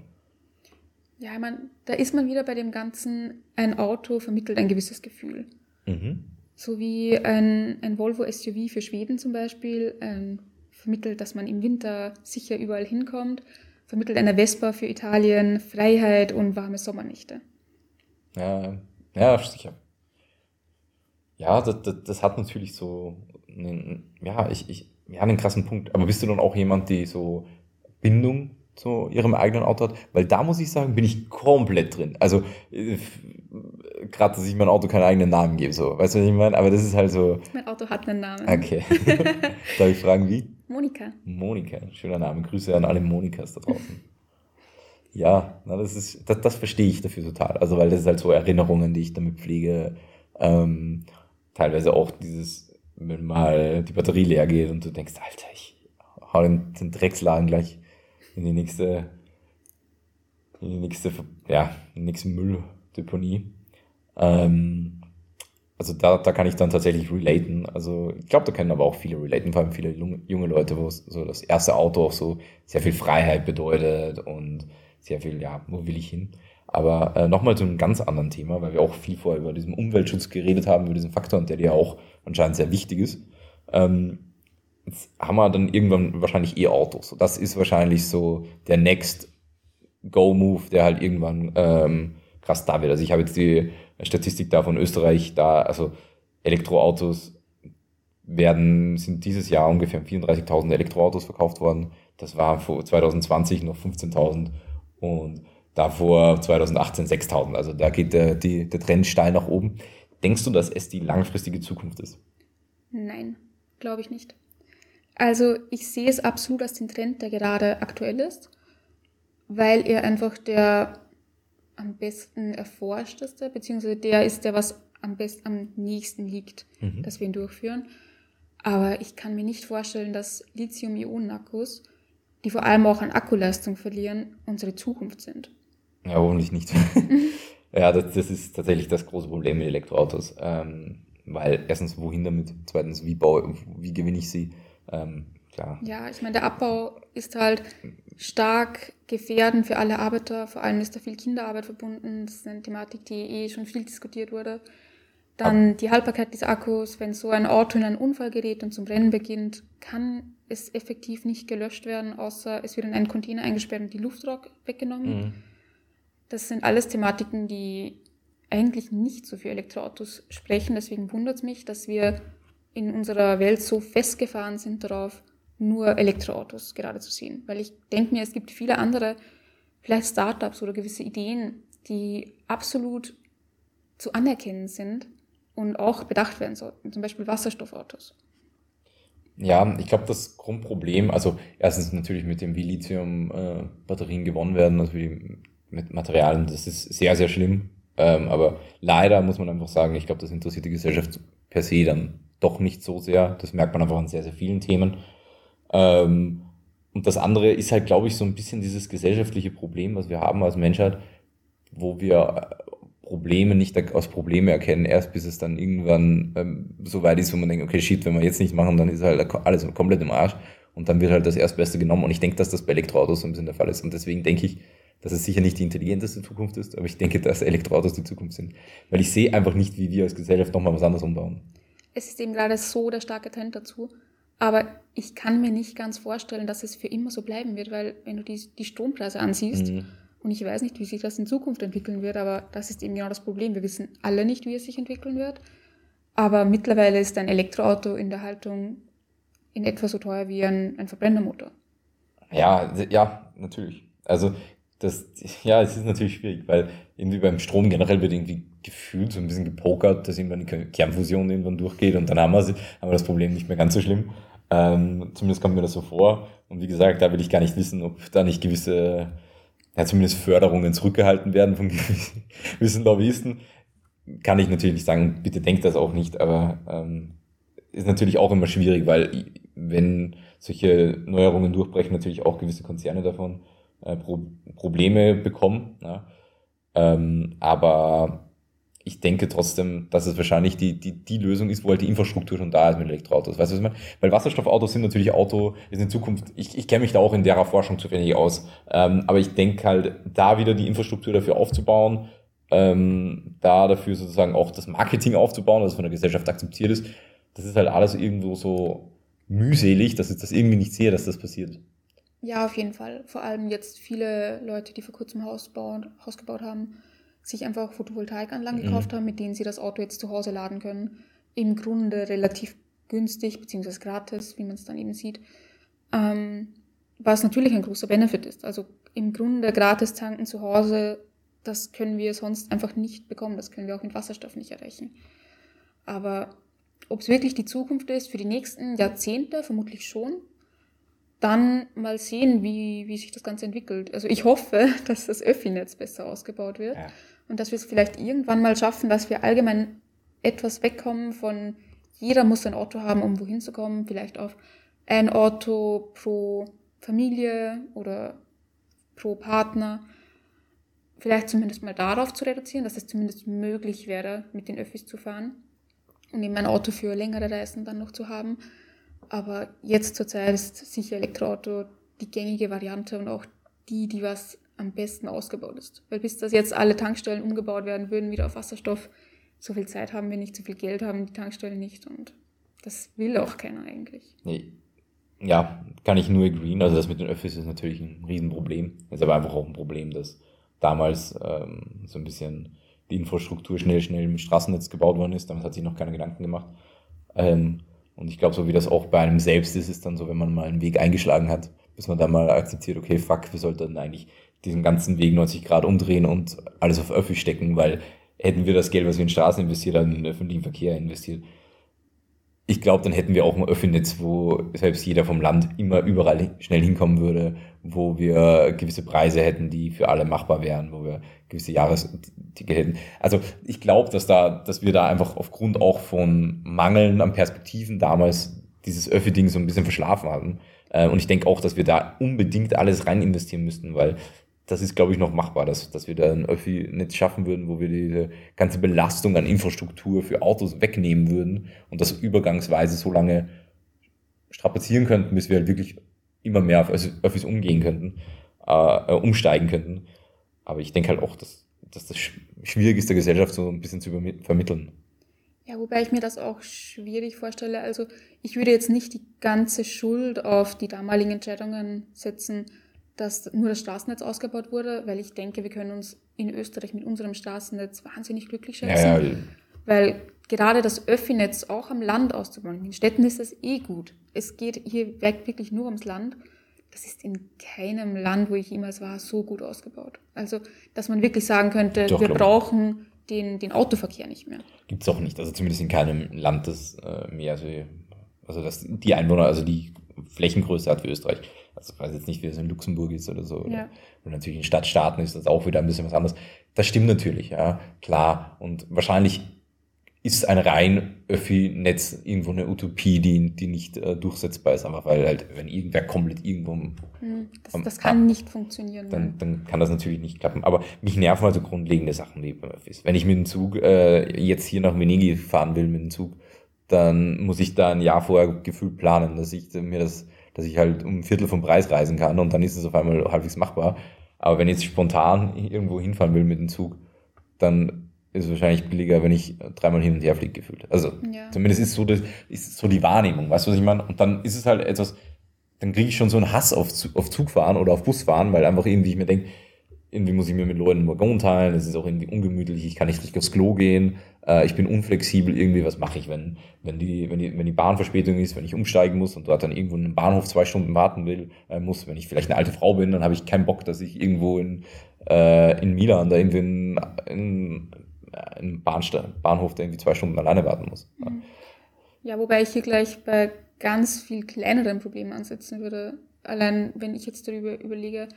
Ja, ich meine, da ist man wieder bei dem Ganzen, ein Auto vermittelt ein gewisses Gefühl. Mhm. So wie ein, ein Volvo SUV für Schweden zum Beispiel ähm, vermittelt, dass man im Winter sicher überall hinkommt, vermittelt eine Vespa für Italien Freiheit und warme Sommernächte. Ja, ja, sicher. Ja, das, das, das hat natürlich so einen, ja, ich, ich, ja, einen krassen Punkt. Aber bist du dann auch jemand, die so Bindung zu ihrem eigenen Auto hat? Weil da muss ich sagen, bin ich komplett drin. Also, äh, gerade, dass ich mein Auto keinen eigenen Namen gebe, so. Weißt du, was ich meine? Aber das ist halt so. Mein Auto hat einen Namen. Okay. [LAUGHS] Darf ich fragen, wie? Monika. Monika, schöner Name. Grüße an alle Monikas da draußen. Ja, na, das ist, das, das verstehe ich dafür total. Also, weil das ist halt so Erinnerungen, die ich damit pflege. Ähm, teilweise auch dieses, wenn mal die Batterie leer geht und du denkst, Alter, ich hau den, den Drecksladen gleich in die nächste, in die nächste, ja, in die nächste Mülldeponie. Ähm, also da, da kann ich dann tatsächlich relaten. Also ich glaube, da können aber auch viele relaten, vor allem viele junge Leute, wo so das erste Auto auch so sehr viel Freiheit bedeutet und sehr viel, ja, wo will ich hin? Aber äh, nochmal zu einem ganz anderen Thema, weil wir auch viel vorher über diesen Umweltschutz geredet haben, über diesen Faktor, und der dir auch anscheinend sehr wichtig ist. Ähm, jetzt haben wir dann irgendwann wahrscheinlich E-Autos. Das ist wahrscheinlich so der Next Go-Move, der halt irgendwann ähm, krass da wird. Also ich habe jetzt die Statistik da von Österreich, da, also Elektroautos werden, sind dieses Jahr ungefähr 34.000 Elektroautos verkauft worden. Das war vor 2020 noch 15.000 und davor 2018 6.000. Also da geht der, die, der Trend steil nach oben. Denkst du, dass es die langfristige Zukunft ist? Nein, glaube ich nicht. Also ich sehe es absolut als den Trend, der gerade aktuell ist, weil er einfach der am besten erforschteste, beziehungsweise der ist, der was am besten am nächsten liegt, mhm. dass wir ihn durchführen. Aber ich kann mir nicht vorstellen, dass Lithium-Ionen-Akkus die vor allem auch an Akkuleistung verlieren, unsere Zukunft sind. Ja, hoffentlich nicht. [LAUGHS] ja, das, das, ist tatsächlich das große Problem mit Elektroautos. Ähm, weil erstens, wohin damit? Zweitens, wie, baue, wie gewinne ich sie? Ähm, klar. Ja, ich meine, der Abbau ist halt stark gefährdend für alle Arbeiter. Vor allem ist da viel Kinderarbeit verbunden. Das ist eine Thematik, die eh schon viel diskutiert wurde. Dann Ab die Haltbarkeit des Akkus. Wenn so ein Auto in einen Unfall gerät und zum Rennen beginnt, kann es effektiv nicht gelöscht werden, außer es wird in einen Container eingesperrt und die Luftrock weggenommen. Mhm. Das sind alles Thematiken, die eigentlich nicht so für Elektroautos sprechen. Deswegen wundert es mich, dass wir in unserer Welt so festgefahren sind darauf, nur Elektroautos gerade zu sehen. Weil ich denke mir, es gibt viele andere, vielleicht Startups oder gewisse Ideen, die absolut zu anerkennen sind und auch bedacht werden sollten. Zum Beispiel Wasserstoffautos. Ja, ich glaube, das Grundproblem, also erstens natürlich mit dem, wie Lithium-Batterien gewonnen werden, also wie mit Materialien, das ist sehr, sehr schlimm. Ähm, aber leider muss man einfach sagen, ich glaube, das interessiert die Gesellschaft per se dann doch nicht so sehr. Das merkt man einfach an sehr, sehr vielen Themen. Ähm, und das andere ist halt, glaube ich, so ein bisschen dieses gesellschaftliche Problem, was wir haben als Menschheit, wo wir Probleme nicht als Probleme erkennen, erst bis es dann irgendwann ähm, so weit ist, wo man denkt, okay, shit, wenn wir jetzt nicht machen, dann ist halt alles komplett im Arsch. Und dann wird halt das Erstbeste genommen. Und ich denke, dass das bei Elektroautos so ein bisschen der Fall ist. Und deswegen denke ich, dass es sicher nicht die intelligenteste Zukunft ist, aber ich denke, dass Elektroautos die Zukunft sind, weil ich sehe einfach nicht, wie wir als Gesellschaft nochmal was anderes umbauen. Es ist eben gerade so der starke Trend dazu, Aber ich kann mir nicht ganz vorstellen, dass es für immer so bleiben wird, weil wenn du die, die Strompreise ansiehst, mhm. und ich weiß nicht, wie sich das in Zukunft entwickeln wird, aber das ist eben genau das Problem. Wir wissen alle nicht, wie es sich entwickeln wird. Aber mittlerweile ist ein Elektroauto in der Haltung in etwa so teuer wie ein, ein Verbrennermotor. Ja, ja, natürlich. Also das, ja, es ist natürlich schwierig, weil irgendwie beim Strom generell wird irgendwie gefühlt so ein bisschen gepokert, dass irgendwann die Kernfusion irgendwann durchgeht und dann haben wir, haben wir das Problem nicht mehr ganz so schlimm. Ähm, zumindest kommt mir das so vor. Und wie gesagt, da will ich gar nicht wissen, ob da nicht gewisse, ja, zumindest Förderungen zurückgehalten werden von [LAUGHS] gewissen Lobbyisten. Kann ich natürlich nicht sagen, bitte denkt das auch nicht, aber ähm, ist natürlich auch immer schwierig, weil wenn solche Neuerungen durchbrechen, natürlich auch gewisse Konzerne davon äh, Pro Probleme bekommen. Ja. Ähm, aber ich denke trotzdem, dass es wahrscheinlich die, die, die Lösung ist, wo halt die Infrastruktur schon da ist mit Elektroautos. Weißt du, was ich meine? Weil Wasserstoffautos sind natürlich Auto, ist in Zukunft, ich, ich kenne mich da auch in der Forschung zu wenig aus, ähm, aber ich denke halt, da wieder die Infrastruktur dafür aufzubauen, ähm, da dafür sozusagen auch das Marketing aufzubauen, das von der Gesellschaft akzeptiert ist, das ist halt alles irgendwo so mühselig, dass ich das irgendwie nicht sehe, dass das passiert. Ja, auf jeden Fall. Vor allem jetzt viele Leute, die vor kurzem Haus, bauen, Haus gebaut haben, sich einfach Photovoltaikanlagen mhm. gekauft haben, mit denen sie das Auto jetzt zu Hause laden können. Im Grunde relativ günstig beziehungsweise gratis, wie man es dann eben sieht. Ähm, was natürlich ein großer Benefit ist. Also im Grunde gratis tanken zu Hause, das können wir sonst einfach nicht bekommen. Das können wir auch mit Wasserstoff nicht erreichen. Aber ob es wirklich die Zukunft ist für die nächsten Jahrzehnte, vermutlich schon. Dann mal sehen, wie, wie sich das Ganze entwickelt. Also ich hoffe, [LAUGHS] dass das Öffi-Netz besser ausgebaut wird ja. Und dass wir es vielleicht irgendwann mal schaffen, dass wir allgemein etwas wegkommen von jeder muss ein Auto haben, um wohin zu kommen, vielleicht auf ein Auto pro Familie oder pro Partner. Vielleicht zumindest mal darauf zu reduzieren, dass es zumindest möglich wäre, mit den Öffis zu fahren und eben ein Auto für längere Reisen dann noch zu haben. Aber jetzt zurzeit ist sicher Elektroauto die gängige Variante und auch die, die was am besten ausgebaut ist. Weil bis das jetzt alle Tankstellen umgebaut werden würden, wieder auf Wasserstoff, so viel Zeit haben wir nicht, so viel Geld haben die Tankstellen nicht und das will auch keiner eigentlich. Nee. Ja, kann ich nur agreeen. Also das mit den Öffis ist natürlich ein Riesenproblem. Ist aber einfach auch ein Problem, dass damals ähm, so ein bisschen die Infrastruktur schnell, schnell im Straßennetz gebaut worden ist. Damit hat sich noch keine Gedanken gemacht. Ähm, und ich glaube, so wie das auch bei einem selbst ist, ist dann so, wenn man mal einen Weg eingeschlagen hat, bis man dann mal akzeptiert, okay, fuck, wir sollten eigentlich diesen ganzen Weg 90 Grad umdrehen und alles auf Öffi stecken, weil hätten wir das Geld, was wir in Straßen investiert haben, in den öffentlichen Verkehr investiert, ich glaube, dann hätten wir auch ein Öffnetz, wo selbst jeder vom Land immer überall schnell hinkommen würde, wo wir gewisse Preise hätten, die für alle machbar wären, wo wir gewisse Jahresticket hätten. Also ich glaube, dass da, dass wir da einfach aufgrund auch von Mangeln an Perspektiven damals dieses Öffi-Ding so ein bisschen verschlafen hatten. Äh, und ich denke auch, dass wir da unbedingt alles rein investieren müssten, weil das ist, glaube ich, noch machbar, dass, dass wir da ein Öffi-Netz schaffen würden, wo wir diese ganze Belastung an Infrastruktur für Autos wegnehmen würden und das übergangsweise so lange strapazieren könnten, bis wir halt wirklich immer mehr auf Öffis umgehen könnten, äh, umsteigen könnten. Aber ich denke halt auch, dass, dass das schwierig ist, der Gesellschaft so ein bisschen zu vermitteln. Ja, wobei ich mir das auch schwierig vorstelle. Also ich würde jetzt nicht die ganze Schuld auf die damaligen Entscheidungen setzen, dass nur das Straßennetz ausgebaut wurde, weil ich denke, wir können uns in Österreich mit unserem Straßennetz wahnsinnig glücklich schätzen. Ja, ja. Weil gerade das Öffi-Netz auch am Land auszubauen, in Städten ist das eh gut. Es geht hier wirklich nur ums Land. Das ist in keinem Land, wo ich jemals war, so gut ausgebaut. Also, dass man wirklich sagen könnte, Doch, wir brauchen den, den Autoverkehr nicht mehr. Gibt es auch nicht. Also zumindest in keinem Land, das äh, mehr, also, also das, die Einwohner, also die Flächengröße hat wie Österreich. Also ich weiß jetzt nicht, wie es in Luxemburg ist oder so. Ja. Und natürlich in Stadtstaaten ist das auch wieder ein bisschen was anderes. Das stimmt natürlich, ja, klar. Und wahrscheinlich ist ein rein Öffi-Netz irgendwo eine Utopie, die, die nicht äh, durchsetzbar ist, einfach weil halt, wenn irgendwer komplett irgendwo. Hm, das, das kann ab, nicht funktionieren. Dann, dann kann das natürlich nicht klappen. Aber mich nerven also grundlegende Sachen wie beim Öffis. Wenn ich mit dem Zug äh, jetzt hier nach Venedig fahren will mit dem Zug, dann muss ich da ein Jahr vorher gefühlt planen, dass ich mir das dass ich halt um ein Viertel vom Preis reisen kann und dann ist es auf einmal halbwegs machbar. Aber wenn ich jetzt spontan irgendwo hinfahren will mit dem Zug, dann ist wahrscheinlich billiger, wenn ich dreimal hin und her fliege, gefühlt. Also ja. zumindest ist so, das, ist so die Wahrnehmung, weißt du, was ich meine? Und dann ist es halt etwas, dann kriege ich schon so einen Hass auf, auf Zugfahren oder auf Busfahren, weil einfach irgendwie ich mir denke, irgendwie muss ich mir mit Leuten einen Waggon teilen, es ist auch irgendwie ungemütlich, ich kann nicht richtig aufs Klo gehen, äh, ich bin unflexibel irgendwie, was mache ich, wenn, wenn, die, wenn, die, wenn die Bahnverspätung ist, wenn ich umsteigen muss und dort dann irgendwo in einem Bahnhof zwei Stunden warten will, äh, muss, wenn ich vielleicht eine alte Frau bin, dann habe ich keinen Bock, dass ich irgendwo in, äh, in Milan da irgendwie in, in, in Bahnhof da irgendwie zwei Stunden alleine warten muss. Mhm. Ja, wobei ich hier gleich bei ganz viel kleineren Problemen ansetzen würde. Allein wenn ich jetzt darüber überlege,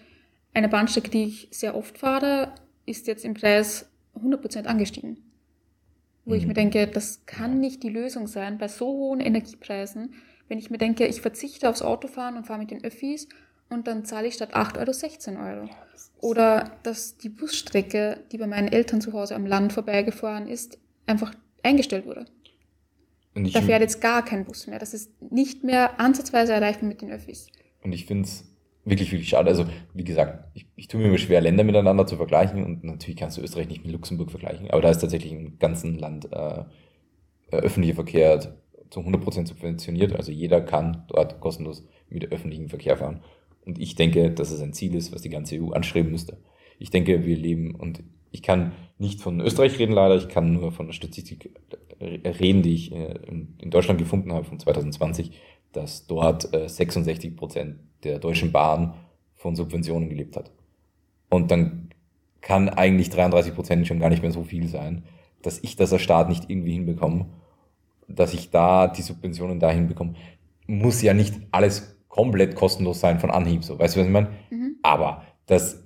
eine Bahnstrecke, die ich sehr oft fahre, ist jetzt im Preis 100% angestiegen. Wo mhm. ich mir denke, das kann nicht die Lösung sein bei so hohen Energiepreisen. Wenn ich mir denke, ich verzichte aufs Autofahren und fahre mit den Öffis und dann zahle ich statt 8 Euro 16 Euro. Oder dass die Busstrecke, die bei meinen Eltern zu Hause am Land vorbeigefahren ist, einfach eingestellt wurde. da fährt jetzt gar kein Bus mehr. Das ist nicht mehr ansatzweise erreichbar mit den Öffis. Und ich finde es wirklich, wirklich schade. Also, wie gesagt, ich, ich tue mir immer schwer, Länder miteinander zu vergleichen und natürlich kannst du Österreich nicht mit Luxemburg vergleichen, aber da ist tatsächlich im ganzen Land äh, öffentlicher Verkehr zu 100% subventioniert. Also jeder kann dort kostenlos mit öffentlichem Verkehr fahren. Und ich denke, dass es ein Ziel ist, was die ganze EU anstreben müsste. Ich denke, wir leben und ich kann nicht von Österreich reden leider, ich kann nur von der Statistik reden, die ich äh, in Deutschland gefunden habe von 2020, dass dort 66 Prozent der Deutschen Bahn von Subventionen gelebt hat. Und dann kann eigentlich 33 Prozent schon gar nicht mehr so viel sein, dass ich das als Staat nicht irgendwie hinbekomme, dass ich da die Subventionen dahin bekomme. Muss ja nicht alles komplett kostenlos sein von Anhieb, so, weißt du, was ich meine? Mhm. Aber dass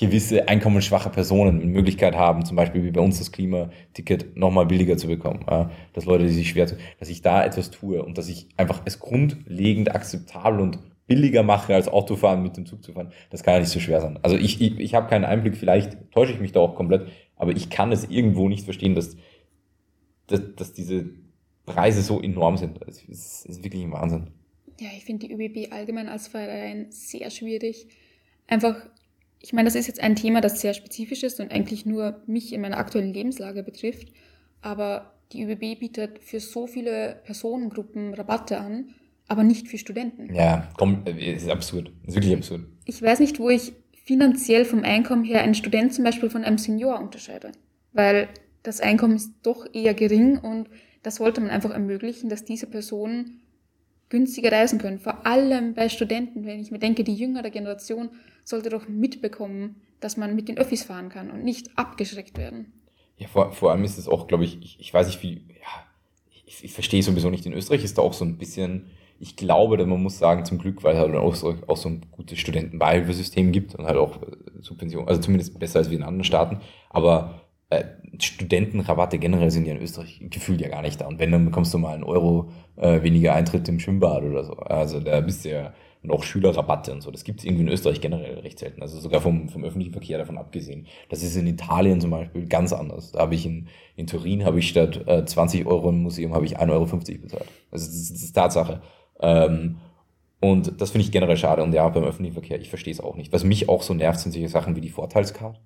gewisse einkommensschwache Personen eine Möglichkeit haben, zum Beispiel wie bei uns das Klimaticket nochmal billiger zu bekommen, ja? dass Leute, die sich schwer tun, dass ich da etwas tue und dass ich einfach es grundlegend akzeptabel und billiger mache, als Autofahren mit dem Zug zu fahren, das kann ja nicht so schwer sein. Also ich, ich, ich habe keinen Einblick, vielleicht täusche ich mich da auch komplett, aber ich kann es irgendwo nicht verstehen, dass, dass, dass diese Preise so enorm sind. Es ist, ist wirklich ein Wahnsinn. Ja, ich finde die ÖBB allgemein als Verein sehr schwierig. Einfach, ich meine, das ist jetzt ein Thema, das sehr spezifisch ist und eigentlich nur mich in meiner aktuellen Lebenslage betrifft. Aber die ÖBB bietet für so viele Personengruppen Rabatte an aber nicht für Studenten. Ja, komm, ist absurd. Ist wirklich absurd. Ich weiß nicht, wo ich finanziell vom Einkommen her einen Student zum Beispiel von einem Senior unterscheide. Weil das Einkommen ist doch eher gering und das sollte man einfach ermöglichen, dass diese Personen günstiger reisen können. Vor allem bei Studenten, wenn ich mir denke, die jüngere Generation sollte doch mitbekommen, dass man mit den Öffis fahren kann und nicht abgeschreckt werden. Ja, vor, vor allem ist es auch, glaube ich, ich, ich weiß nicht, wie, ja, ich, ich verstehe sowieso nicht. In Österreich ist da auch so ein bisschen ich glaube, dass man muss sagen, zum Glück, weil es halt auch so, auch so ein gutes Studentenbeihilfesystem gibt und halt auch äh, Subventionen, also zumindest besser als wie in anderen Staaten. Aber äh, Studentenrabatte generell sind ja in Österreich gefühlt ja gar nicht da. Und wenn, dann bekommst du mal einen Euro äh, weniger Eintritt im Schwimmbad oder so. Also da bist du ja auch Schülerrabatte und so. Das gibt es irgendwie in Österreich generell recht selten. Also sogar vom, vom öffentlichen Verkehr davon abgesehen. Das ist in Italien zum Beispiel ganz anders. Da habe ich in, in Turin habe ich statt äh, 20 Euro im Museum habe ich 1,50 Euro bezahlt. Also das ist, das ist Tatsache. Ähm, und das finde ich generell schade. Und ja, beim öffentlichen Verkehr, ich verstehe es auch nicht. Was mich auch so nervt, sind solche Sachen wie die Vorteilskarte.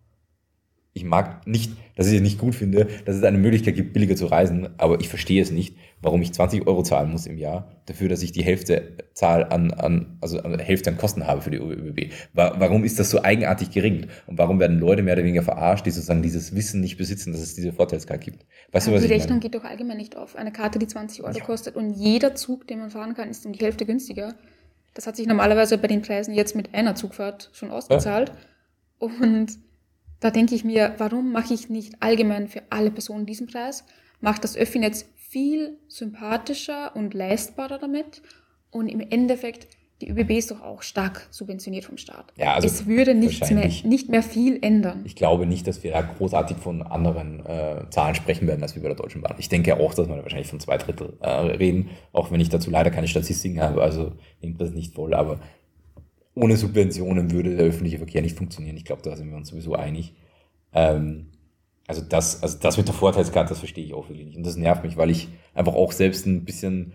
Ich mag nicht, dass ich es nicht gut finde, dass es eine Möglichkeit gibt, billiger zu reisen, aber ich verstehe es nicht, warum ich 20 Euro zahlen muss im Jahr dafür, dass ich die Hälfte Zahl an, an also an Hälfte an Kosten habe für die ÖBB. Warum ist das so eigenartig geregelt? Und warum werden Leute mehr oder weniger verarscht, die sozusagen dieses Wissen nicht besitzen, dass es diese Vorteilskarte gibt? Weißt aber du, was die Rechnung meine? geht doch allgemein nicht auf. Eine Karte, die 20 Euro ja. kostet und jeder Zug, den man fahren kann, ist um die Hälfte günstiger. Das hat sich normalerweise bei den Preisen jetzt mit einer Zugfahrt schon ausgezahlt. Ja. Und da denke ich mir, warum mache ich nicht allgemein für alle Personen diesen Preis? Macht das Öffi-Netz viel sympathischer und leistbarer damit. Und im Endeffekt, die ÖBB ist doch auch stark subventioniert vom Staat. Ja, also es würde nichts mehr, nicht mehr viel ändern. Ich glaube nicht, dass wir da großartig von anderen äh, Zahlen sprechen werden, als wir bei der Deutschen Bahn. Ich denke auch, dass wir wahrscheinlich von zwei Drittel äh, reden, auch wenn ich dazu leider keine Statistiken habe, also nimmt das nicht voll, aber ohne Subventionen würde der öffentliche Verkehr nicht funktionieren. Ich glaube, da sind wir uns sowieso einig. Ähm, also das, also das mit der Vorteilskarte, das verstehe ich auch wirklich nicht. Und das nervt mich, weil ich einfach auch selbst ein bisschen,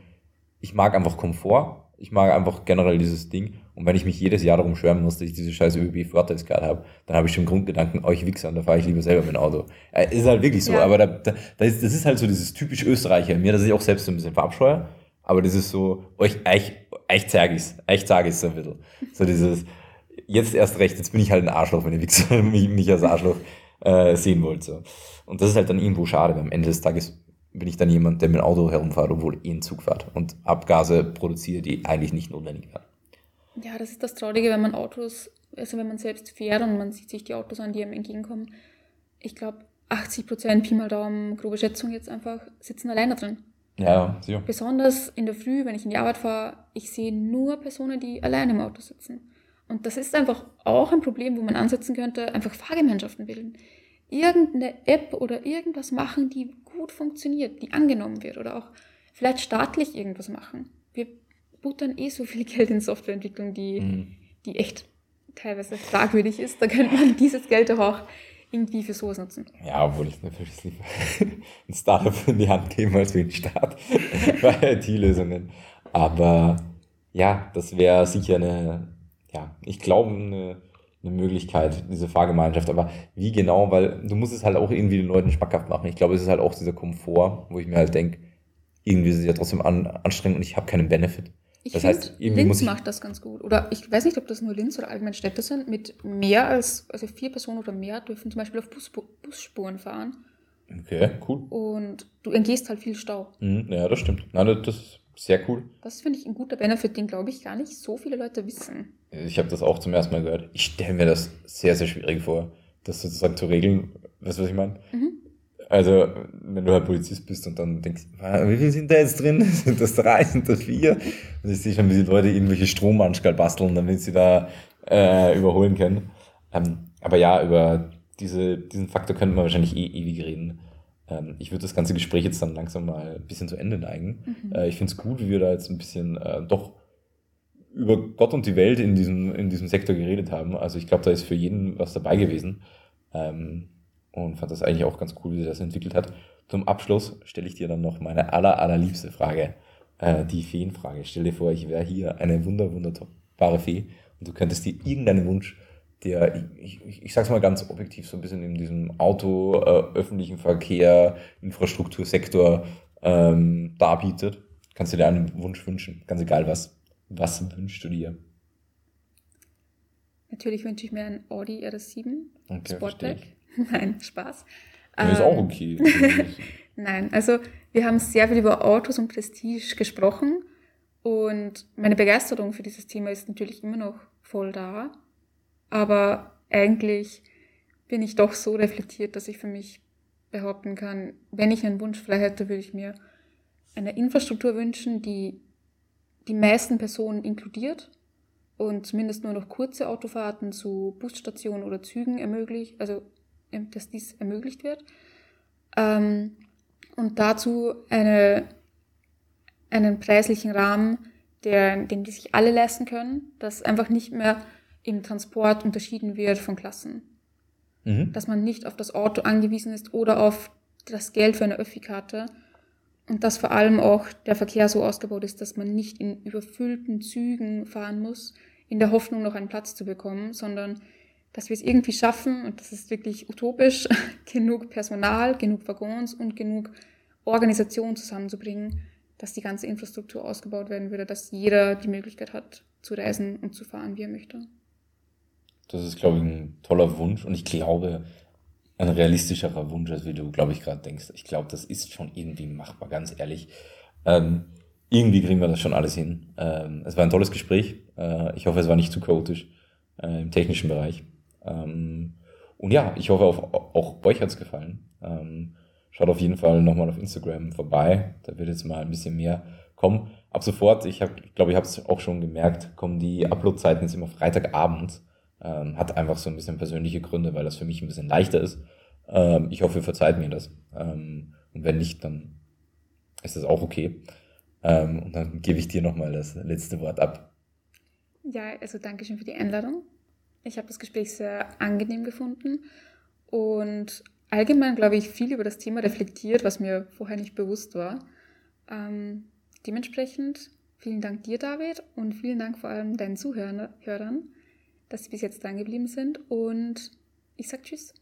ich mag einfach Komfort. Ich mag einfach generell dieses Ding. Und wenn ich mich jedes Jahr darum schwärmen muss, dass ich diese scheiß ÖBB-Vorteilskarte habe, dann habe ich schon Grundgedanken, euch Wichser, und da fahre ich lieber selber mit dem Auto. Äh, ist halt wirklich so, ja. aber da, da, das, ist, das ist halt so dieses typisch Österreicher in mir, dass ich auch selbst so ein bisschen verabscheue, aber das ist so, euch, euch, euch zeige ich's, euch zeige ich's so ein bisschen. So dieses, jetzt erst recht, jetzt bin ich halt ein Arschloch, wenn ihr [LAUGHS] mich, mich als Arschloch äh, sehen wollt. So. Und das ist halt dann irgendwo schade, weil am Ende des Tages bin ich dann jemand, der mit dem Auto herumfährt, obwohl eh ein Zug fährt und Abgase produziert, die eigentlich nicht notwendig wären. Ja, das ist das Traurige, wenn man Autos, also wenn man selbst fährt und man sieht sich die Autos an, die einem entgegenkommen. Ich glaube, 80 Prozent, Pi mal Daumen, grobe Schätzung jetzt einfach, sitzen alleine drin. Ja, sicher. Besonders in der Früh, wenn ich in die Arbeit fahre, ich sehe nur Personen, die alleine im Auto sitzen. Und das ist einfach auch ein Problem, wo man ansetzen könnte, einfach Fahrgemeinschaften bilden. Irgendeine App oder irgendwas machen, die gut funktioniert, die angenommen wird oder auch vielleicht staatlich irgendwas machen. Wir buttern eh so viel [LAUGHS] Geld in Softwareentwicklung, die, mhm. die echt teilweise fragwürdig ist. Da könnte man dieses Geld doch auch irgendwie für sowas nutzen. Ja, obwohl ich natürlich lieber [LAUGHS] ein Startup in die Hand geben als wie ein Staat [LAUGHS] bei IT-Lösungen. Aber ja, das wäre sicher eine, ja, ich glaube, eine, eine Möglichkeit, diese Fahrgemeinschaft. Aber wie genau, weil du musst es halt auch irgendwie den Leuten schmackhaft machen. Ich glaube, es ist halt auch dieser Komfort, wo ich mir halt denke, irgendwie ist es ja trotzdem an, anstrengend und ich habe keinen Benefit. Ich das heißt, irgendwie Linz macht das ganz gut. Oder ich weiß nicht, ob das nur Linz oder allgemein Städte sind. Mit mehr als, also vier Personen oder mehr dürfen zum Beispiel auf Bus, Busspuren fahren. Okay, cool. Und du entgehst halt viel Stau. Mhm, ja, das stimmt. Nein, das ist sehr cool. Das finde ich ein guter Benefit, den glaube ich gar nicht so viele Leute wissen. Ich habe das auch zum ersten Mal gehört. Ich stelle mir das sehr, sehr schwierig vor, das sozusagen zu regeln. Weißt du, was ich meine? Mhm. Also, wenn du halt Polizist bist und dann denkst, wie viel sind da jetzt drin? [LAUGHS] Sind das drei, sind das vier? Und ich sehe schon, wie die Leute irgendwelche Stromanschkal basteln, damit sie da äh, überholen können. Ähm, aber ja, über diese, diesen Faktor könnte man wahrscheinlich eh ewig reden. Ähm, ich würde das ganze Gespräch jetzt dann langsam mal ein bisschen zu Ende neigen. Mhm. Äh, ich finde es gut, wie wir da jetzt ein bisschen äh, doch über Gott und die Welt in diesem, in diesem Sektor geredet haben. Also ich glaube, da ist für jeden was dabei gewesen. Ähm, und fand das eigentlich auch ganz cool, wie sich das entwickelt hat. Zum Abschluss stelle ich dir dann noch meine aller, allerliebste Frage, äh, die Feenfrage. Stell dir vor, ich wäre hier eine wunder, wunderbare Fee und du könntest dir irgendeinen Wunsch, der, ich, ich, ich sag's mal ganz objektiv, so ein bisschen in diesem Auto, äh, öffentlichen Verkehr, Infrastruktursektor ähm, darbietet, kannst du dir einen Wunsch wünschen. Ganz egal was. Was wünschst du dir? Natürlich wünsche ich mir ein Audi RS7 okay, Sportback. [LAUGHS] Nein, Spaß. Ja, ist auch ähm, okay. [LAUGHS] Nein, also wir haben sehr viel über Autos und Prestige gesprochen und meine Begeisterung für dieses Thema ist natürlich immer noch voll da, aber eigentlich bin ich doch so reflektiert, dass ich für mich behaupten kann, wenn ich einen Wunsch frei hätte, würde ich mir eine Infrastruktur wünschen, die die meisten Personen inkludiert und zumindest nur noch kurze Autofahrten zu Busstationen oder Zügen ermöglicht, also dass dies ermöglicht wird. Ähm, und dazu eine, einen preislichen Rahmen, der, den die sich alle leisten können, dass einfach nicht mehr im Transport unterschieden wird von Klassen. Mhm. Dass man nicht auf das Auto angewiesen ist oder auf das Geld für eine Öffi-Karte. Und dass vor allem auch der Verkehr so ausgebaut ist, dass man nicht in überfüllten Zügen fahren muss, in der Hoffnung, noch einen Platz zu bekommen, sondern dass wir es irgendwie schaffen, und das ist wirklich utopisch, [LAUGHS] genug Personal, genug Waggons und genug Organisation zusammenzubringen, dass die ganze Infrastruktur ausgebaut werden würde, dass jeder die Möglichkeit hat, zu reisen und zu fahren, wie er möchte. Das ist, glaube ich, ein toller Wunsch und ich glaube, ein realistischerer Wunsch, als wie du, glaube ich, gerade denkst. Ich glaube, das ist schon irgendwie machbar, ganz ehrlich. Ähm, irgendwie kriegen wir das schon alles hin. Ähm, es war ein tolles Gespräch. Äh, ich hoffe, es war nicht zu chaotisch äh, im technischen Bereich. Ähm, und ja, ich hoffe, auch, auch euch hat's gefallen. Ähm, schaut auf jeden Fall nochmal auf Instagram vorbei. Da wird jetzt mal ein bisschen mehr kommen. Ab sofort, ich habe, ich glaube, ich habe es auch schon gemerkt, kommen die Upload-Zeiten jetzt immer Freitagabend. Ähm, hat einfach so ein bisschen persönliche Gründe, weil das für mich ein bisschen leichter ist. Ähm, ich hoffe, ihr verzeiht mir das. Ähm, und wenn nicht, dann ist das auch okay. Ähm, und dann gebe ich dir nochmal das letzte Wort ab. Ja, also danke schön für die Einladung. Ich habe das Gespräch sehr angenehm gefunden und allgemein, glaube ich, viel über das Thema reflektiert, was mir vorher nicht bewusst war. Ähm, dementsprechend Vielen Dank dir, David, und vielen Dank vor allem deinen Zuhörern, dass sie bis jetzt dran geblieben sind. Und ich sag Tschüss.